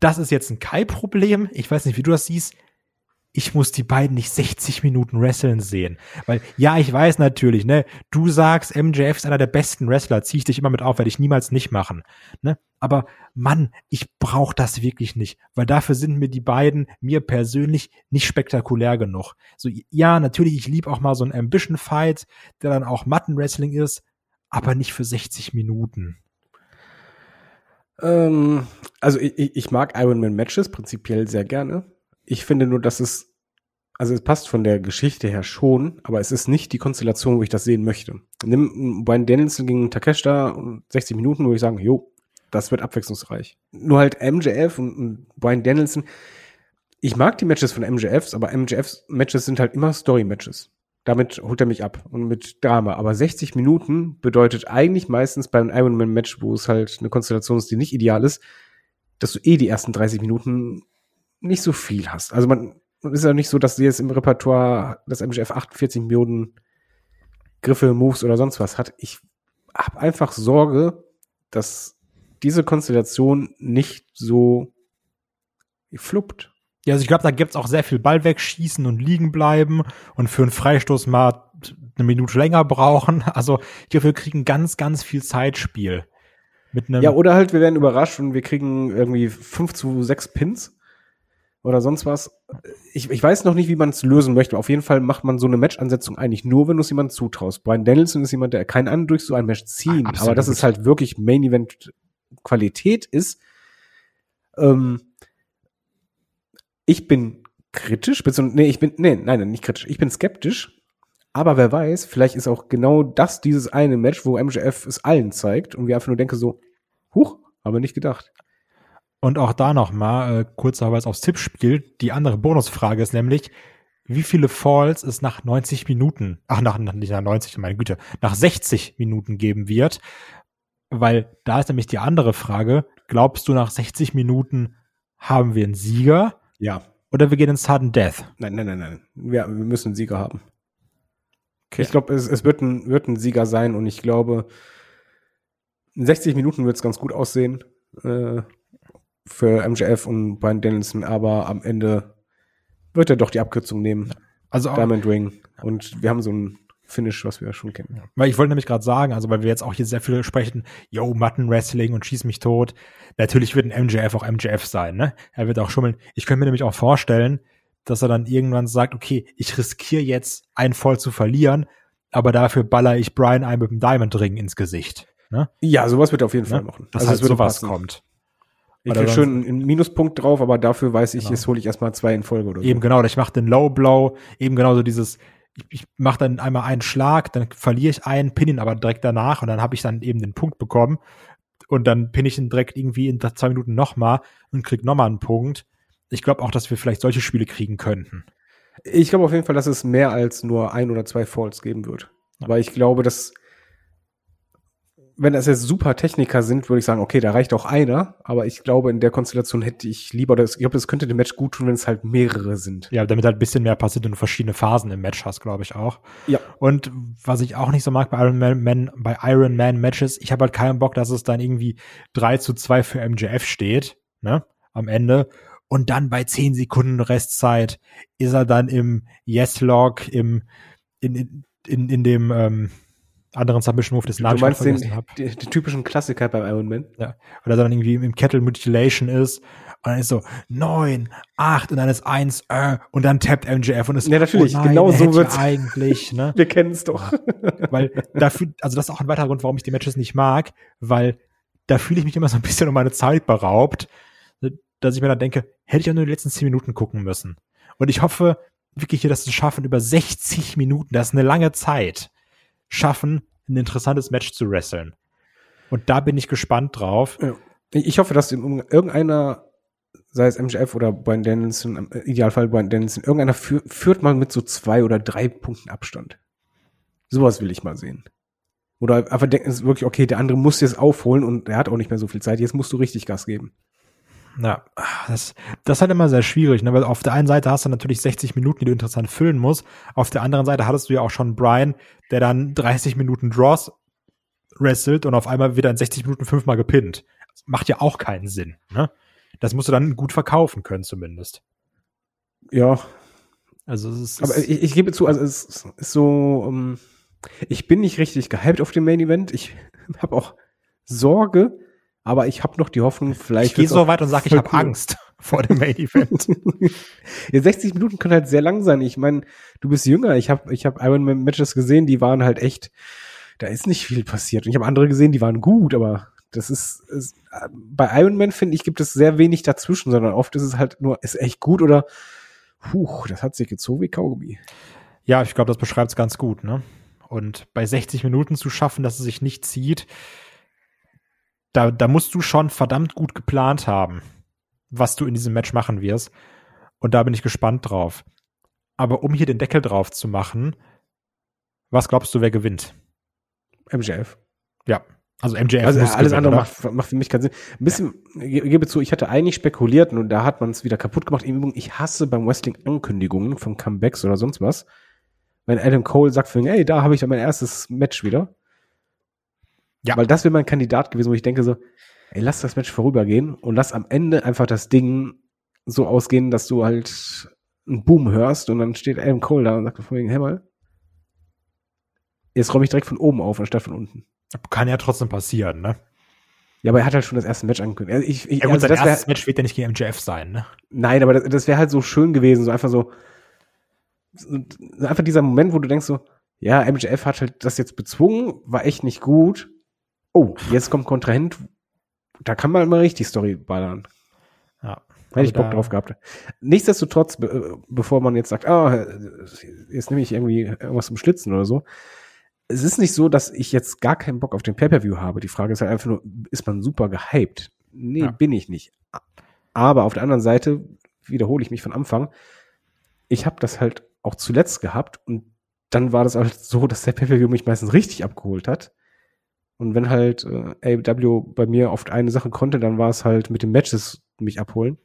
Speaker 2: das ist jetzt ein Kai-Problem. Ich weiß nicht, wie du das siehst. Ich muss die beiden nicht 60 Minuten wresteln sehen. Weil, ja, ich weiß natürlich, ne, du sagst, MJF ist einer der besten Wrestler, zieh ich dich immer mit auf, werde ich niemals nicht machen. Ne? Aber Mann, ich brauche das wirklich nicht, weil dafür sind mir die beiden mir persönlich nicht spektakulär genug. So, ja, natürlich, ich liebe auch mal so einen Ambition-Fight, der dann auch Matten-Wrestling ist, aber nicht für 60 Minuten.
Speaker 3: Ähm, also ich, ich mag Ironman Matches prinzipiell sehr gerne. Ich finde nur, dass es, also es passt von der Geschichte her schon, aber es ist nicht die Konstellation, wo ich das sehen möchte. Nimm Brian Danielson gegen Takeshita und 60 Minuten, wo ich sagen, jo, das wird abwechslungsreich. Nur halt MJF und, und Brian Danielson, ich mag die Matches von MJFs, aber MJFs Matches sind halt immer Story-Matches. Damit holt er mich ab und mit Drama. Aber 60 Minuten bedeutet eigentlich meistens beim Ironman-Match, wo es halt eine Konstellation ist, die nicht ideal ist, dass du eh die ersten 30 Minuten nicht so viel hast. Also man es ist ja nicht so, dass sie jetzt im Repertoire das MJF 48 Millionen Griffe, Moves oder sonst was hat. Ich habe einfach Sorge, dass diese Konstellation nicht so fluppt.
Speaker 2: Ja, also ich glaube, da gibt's auch sehr viel Ball wegschießen und liegen bleiben und für einen Freistoß mal eine Minute länger brauchen. Also ich glaube, wir kriegen ganz, ganz viel Zeitspiel. Mit einem
Speaker 3: Ja, oder halt, wir werden überrascht und wir kriegen irgendwie 5 zu 6 Pins oder sonst was. Ich, ich weiß noch nicht, wie man es lösen möchte. Auf jeden Fall macht man so eine Match-Ansetzung eigentlich nur, wenn du es jemandem zutraust. Brian Danielson ist jemand, der kann einen durch so ein Match ziehen.
Speaker 2: Absolut.
Speaker 3: Aber dass es halt wirklich Main-Event-Qualität ist. Ähm, ich bin kritisch, beziehungsweise, nee, ich bin, nee, nein, nein, nicht kritisch. Ich bin skeptisch. Aber wer weiß, vielleicht ist auch genau das dieses eine Match, wo MJF es allen zeigt und wir einfach nur denken so, huch, aber nicht gedacht.
Speaker 2: Und auch da nochmal äh, kurzer Verweis aufs Tippspiel. Die andere Bonusfrage ist nämlich, wie viele Falls es nach 90 Minuten, ach, nach, nicht nach 90, meine Güte, nach 60 Minuten geben wird. Weil da ist nämlich die andere Frage, glaubst du, nach 60 Minuten haben wir einen Sieger
Speaker 3: Ja.
Speaker 2: oder wir gehen in Sudden Death?
Speaker 3: Nein, nein, nein, nein. Wir, wir müssen einen Sieger haben.
Speaker 2: Okay.
Speaker 3: Ich glaube, es, es wird, ein, wird ein Sieger sein und ich glaube, in 60 Minuten wird es ganz gut aussehen äh, für MJF und Brian Danielson, aber am Ende wird er doch die Abkürzung nehmen.
Speaker 2: Also auch,
Speaker 3: Diamond Ring. Und wir haben so ein Finish, was wir schon kennen.
Speaker 2: Weil ich wollte nämlich gerade sagen, also weil wir jetzt auch hier sehr viel sprechen, yo, Mutton Wrestling und schieß mich tot. Natürlich wird ein MJF auch MJF sein, ne? Er wird auch schummeln. Ich könnte mir nämlich auch vorstellen, dass er dann irgendwann sagt, okay, ich riskiere jetzt einen Voll zu verlieren, aber dafür baller ich Brian ein mit dem Diamond Ring ins Gesicht. Ne?
Speaker 3: Ja, sowas wird er auf jeden Fall
Speaker 2: ne?
Speaker 3: machen.
Speaker 2: Dass
Speaker 3: Also
Speaker 2: halt sowas
Speaker 3: passen.
Speaker 2: kommt.
Speaker 3: Ich krieg schön einen Minuspunkt drauf, aber dafür weiß ich,
Speaker 2: Genau.
Speaker 3: jetzt hole ich erstmal zwei in Folge oder so.
Speaker 2: Eben genau, ich mache den Low Blow, eben genauso dieses, ich, ich mache dann einmal einen Schlag, dann verliere ich einen, pin ihn aber direkt danach und dann habe ich dann eben den Punkt bekommen und dann pin ich ihn direkt irgendwie in zwei Minuten nochmal und krieg nochmal einen Punkt. ich glaube auch, dass wir vielleicht solche Spiele kriegen könnten.
Speaker 3: Ich glaube auf jeden Fall, dass es mehr als nur ein oder zwei Falls geben wird.
Speaker 2: Ja.
Speaker 3: Weil ich glaube, dass wenn das jetzt super Techniker sind, würde ich sagen, okay, da reicht auch einer. Aber ich glaube, in der Konstellation hätte ich lieber das, ich glaube, das könnte dem Match gut tun, wenn es halt mehrere sind.
Speaker 2: Ja, damit halt ein bisschen mehr passiert und verschiedene Phasen im Match hast, glaube ich auch.
Speaker 3: Ja.
Speaker 2: Und was ich auch nicht so mag bei Iron Man, Man bei Iron Man Matches, ich habe halt keinen Bock, dass es dann irgendwie 3 zu 2 für MJF steht, ne, am Ende. Und dann bei 10 Sekunden Restzeit ist er dann im Yes-Log, im, in, in, in, in dem, ähm, anderen Submission Move des
Speaker 3: Du
Speaker 2: Namen
Speaker 3: meinst den, die typischen Klassiker beim Iron Man?
Speaker 2: Ja. Oder dann irgendwie im Kettle Mutilation ist. Und dann ist so neun, acht und dann ist eins, äh, und dann tappt MJF und ist
Speaker 3: Ja, natürlich,
Speaker 2: oh nein,
Speaker 3: genau
Speaker 2: er
Speaker 3: so wird's.
Speaker 2: eigentlich, ne?
Speaker 3: Wir kennen es doch.
Speaker 2: Weil dafür, also das ist auch ein weiterer Grund, warum ich die Matches nicht mag, weil da fühle ich mich immer so ein bisschen um meine Zeit beraubt, dass ich mir dann denke, hätte ich auch nur die letzten zehn Minuten gucken müssen. Und ich hoffe wirklich hier, dass es schaffen, über 60 Minuten, das ist eine lange Zeit, schaffen, ein interessantes Match zu wresteln. Und da bin ich gespannt drauf.
Speaker 3: Ja. Ich hoffe, dass in irgendeiner, sei es MJF oder Brian Danielson, im Idealfall Brian Danielson, irgendeiner führ, führt mal mit so zwei oder drei Punkten Abstand. Sowas will ich mal sehen. Oder einfach denken, es ist wirklich, okay, der andere muss jetzt aufholen und er hat auch nicht mehr so viel Zeit, jetzt musst du richtig Gas geben.
Speaker 2: Ja, das, das ist halt immer sehr schwierig, ne? weil auf der einen Seite hast du natürlich 60 Minuten, die du interessant füllen musst. Auf der anderen Seite hattest du ja auch schon Brian, der dann 30 Minuten Draws wrestelt und auf einmal wieder in 60 Minuten fünfmal gepinnt. Das macht ja auch keinen Sinn. Ne? Das musst du dann gut verkaufen können zumindest.
Speaker 3: Ja,
Speaker 2: Also es ist,
Speaker 3: aber ich, ich gebe zu, also es ist so, um, ich bin nicht richtig gehypt auf dem Main Event. Ich habe auch Sorge, aber ich habe noch die Hoffnung, vielleicht
Speaker 2: ich gehe so weit und sage, ich habe
Speaker 3: cool.
Speaker 2: Angst vor dem Main Event.
Speaker 3: ja, 60 Minuten können halt sehr lang sein. Ich meine, du bist jünger. Ich habe ich hab Iron Man Matches gesehen, die waren halt echt, da ist nicht viel passiert. Und ich habe andere gesehen, die waren gut, aber das ist, ist bei Iron Man finde ich, gibt es sehr wenig dazwischen, sondern oft ist es halt nur, ist echt gut oder Puh, das hat sich gezogen wie Kaugummi.
Speaker 2: Ja, ich glaube, das beschreibt es ganz gut, ne? Und bei 60 Minuten zu schaffen, dass es sich nicht zieht, da, da musst du schon verdammt gut geplant haben, was du in diesem Match machen wirst. Und da bin ich gespannt drauf. Aber um hier den Deckel drauf zu machen, was glaubst du, wer gewinnt?
Speaker 3: MJF.
Speaker 2: Ja, also MJF
Speaker 3: Also
Speaker 2: muss
Speaker 3: alles
Speaker 2: gewinnen,
Speaker 3: andere macht, macht für mich keinen Sinn. Ein bisschen, ich gebe zu, ich hatte eigentlich spekuliert und da hat man es wieder kaputt gemacht. Ich hasse beim Wrestling Ankündigungen von Comebacks oder sonst was. Wenn Adam Cole sagt für ihn, ey, da habe ich dann mein erstes Match wieder.
Speaker 2: Ja.
Speaker 3: Weil das wäre mein Kandidat gewesen, wo ich denke so, ey, lass das Match vorübergehen und lass am Ende einfach das Ding so ausgehen, dass du halt einen Boom hörst und dann steht Adam Cole da und sagt vorhin, hey mal, jetzt räume ich direkt von oben auf anstatt von unten.
Speaker 2: Kann ja trotzdem passieren, ne?
Speaker 3: Ja, aber er hat halt schon das erste Match angekündigt. Also ich, ich,
Speaker 2: Ja gut,
Speaker 3: also
Speaker 2: sein
Speaker 3: wär,
Speaker 2: erstes Match wird ja nicht gegen MJF sein, ne?
Speaker 3: Nein, aber das, das wäre halt so schön gewesen, so einfach so, so einfach dieser Moment, wo du denkst so, ja, MJF hat halt das jetzt bezwungen, war echt nicht gut. Oh, jetzt kommt Kontrahent, da kann man mal richtig Story ballern.
Speaker 2: Ja.
Speaker 3: Hätte ich
Speaker 2: Also
Speaker 3: Bock drauf gehabt. Nichtsdestotrotz, be äh, bevor man jetzt sagt, ah, jetzt nehme ich irgendwie irgendwas zum Schlitzen oder so. Es ist nicht so, dass ich jetzt gar keinen Bock auf den Pay-Per-View habe. Die Frage ist halt einfach nur, ist man super gehypt? Nee,
Speaker 2: Ja.
Speaker 3: bin ich nicht. Aber auf der anderen Seite wiederhole ich mich von Anfang. Ich habe das halt auch zuletzt gehabt und dann war das halt so, dass der Pay-Per-View mich meistens richtig abgeholt hat. Und wenn halt äh, AEW bei mir oft eine Sache konnte, dann war es halt mit den Matches mich abholen.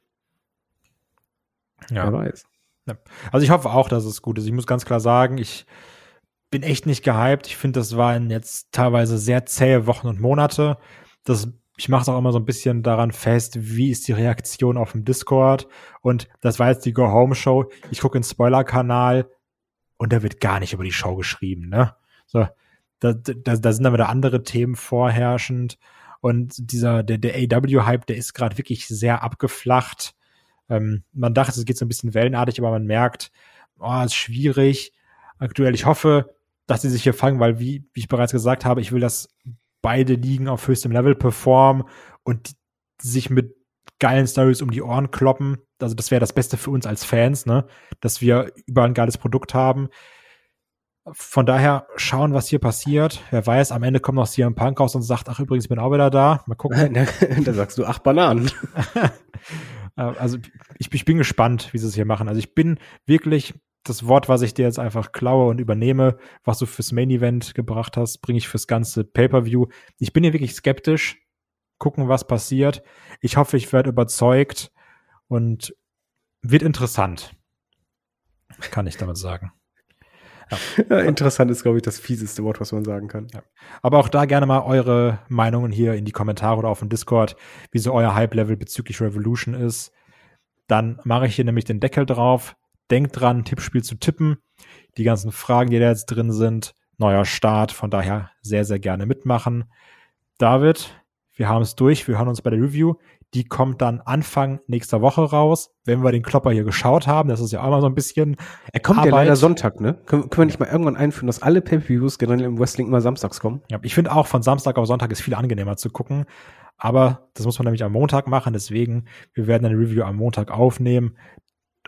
Speaker 2: Ja.
Speaker 3: Wer weiß.
Speaker 2: Also ich hoffe auch, dass es gut ist. Ich muss ganz klar sagen, ich bin echt nicht gehypt. Ich finde, das waren jetzt teilweise sehr zähe Wochen und Monate. Das, ich mache es auch immer so ein bisschen daran fest, wie ist die Reaktion auf dem Discord. Und das war jetzt die Go-Home-Show. Ich gucke in den Spoiler-Kanal und da wird gar nicht über die Show geschrieben. Ne? So, da, da, da sind dann wieder andere Themen vorherrschend. Und dieser, der, der AW-Hype, der ist gerade wirklich sehr abgeflacht. Ähm, man dachte, es geht so ein bisschen wellenartig, aber man merkt, oh, ist schwierig. Aktuell, ich hoffe, dass sie sich hier fangen, weil, wie, wie ich bereits gesagt habe, ich will, dass beide Ligen auf höchstem Level performen und sich mit geilen Stories um die Ohren kloppen. Also das wäre das Beste für uns als Fans, ne? Dass wir überall ein geiles Produkt haben. Von daher schauen, was hier passiert. Wer weiß, am Ende kommt noch CM Punk raus und sagt, ach übrigens, ich bin auch wieder da. Mal gucken.
Speaker 3: da sagst du acht Bananen.
Speaker 2: Äh, also ich, ich bin gespannt, wie sie es hier machen. Also ich bin wirklich das Wort, was ich dir jetzt einfach klaue und übernehme, was du fürs Main Event gebracht hast, bringe ich fürs ganze Pay-per-View. Ich bin hier wirklich skeptisch. Gucken, was passiert. Ich hoffe, ich werde überzeugt und wird interessant. Kann ich damit sagen.
Speaker 3: Ja. interessant ist, glaube ich, das fieseste Wort, was man sagen kann. Ja.
Speaker 2: Aber auch da gerne mal eure Meinungen hier in die Kommentare oder auf dem Discord, wie so euer Hype-Level bezüglich Revolution ist. Dann mache ich hier nämlich den Deckel drauf. Denkt dran, Tippspiel zu tippen. Die ganzen Fragen, die da jetzt drin sind. Neuer Start, von daher sehr, sehr gerne mitmachen. David, wir haben es durch. Wir hören uns bei der Review. Die kommt dann Anfang nächster Woche raus, wenn wir den Klopper hier geschaut haben. Das ist ja auch mal so ein bisschen.
Speaker 3: Er kommt Arbeit. ja leider Sonntag, ne? Können, können wir nicht mal irgendwann einführen, dass alle Pay-Per-Views generell im Wrestling immer samstags kommen?
Speaker 2: Ja, ich finde auch von Samstag auf Sonntag ist viel angenehmer zu gucken. Aber das muss man nämlich am Montag machen. Deswegen, wir werden eine Review am Montag aufnehmen.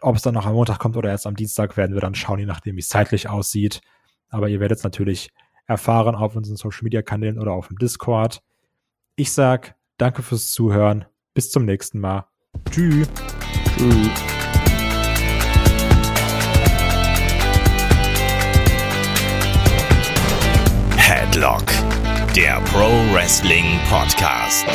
Speaker 2: Ob es dann noch am Montag kommt oder erst am Dienstag, werden wir dann schauen, je nachdem, wie es zeitlich aussieht. Aber ihr werdet es natürlich erfahren auf unseren Social Media Kanälen oder auf dem Discord. Ich sag danke fürs Zuhören. Bis zum nächsten Mal. Tschüss. Tschüss.
Speaker 1: Headlock, der Pro Wrestling Podcast.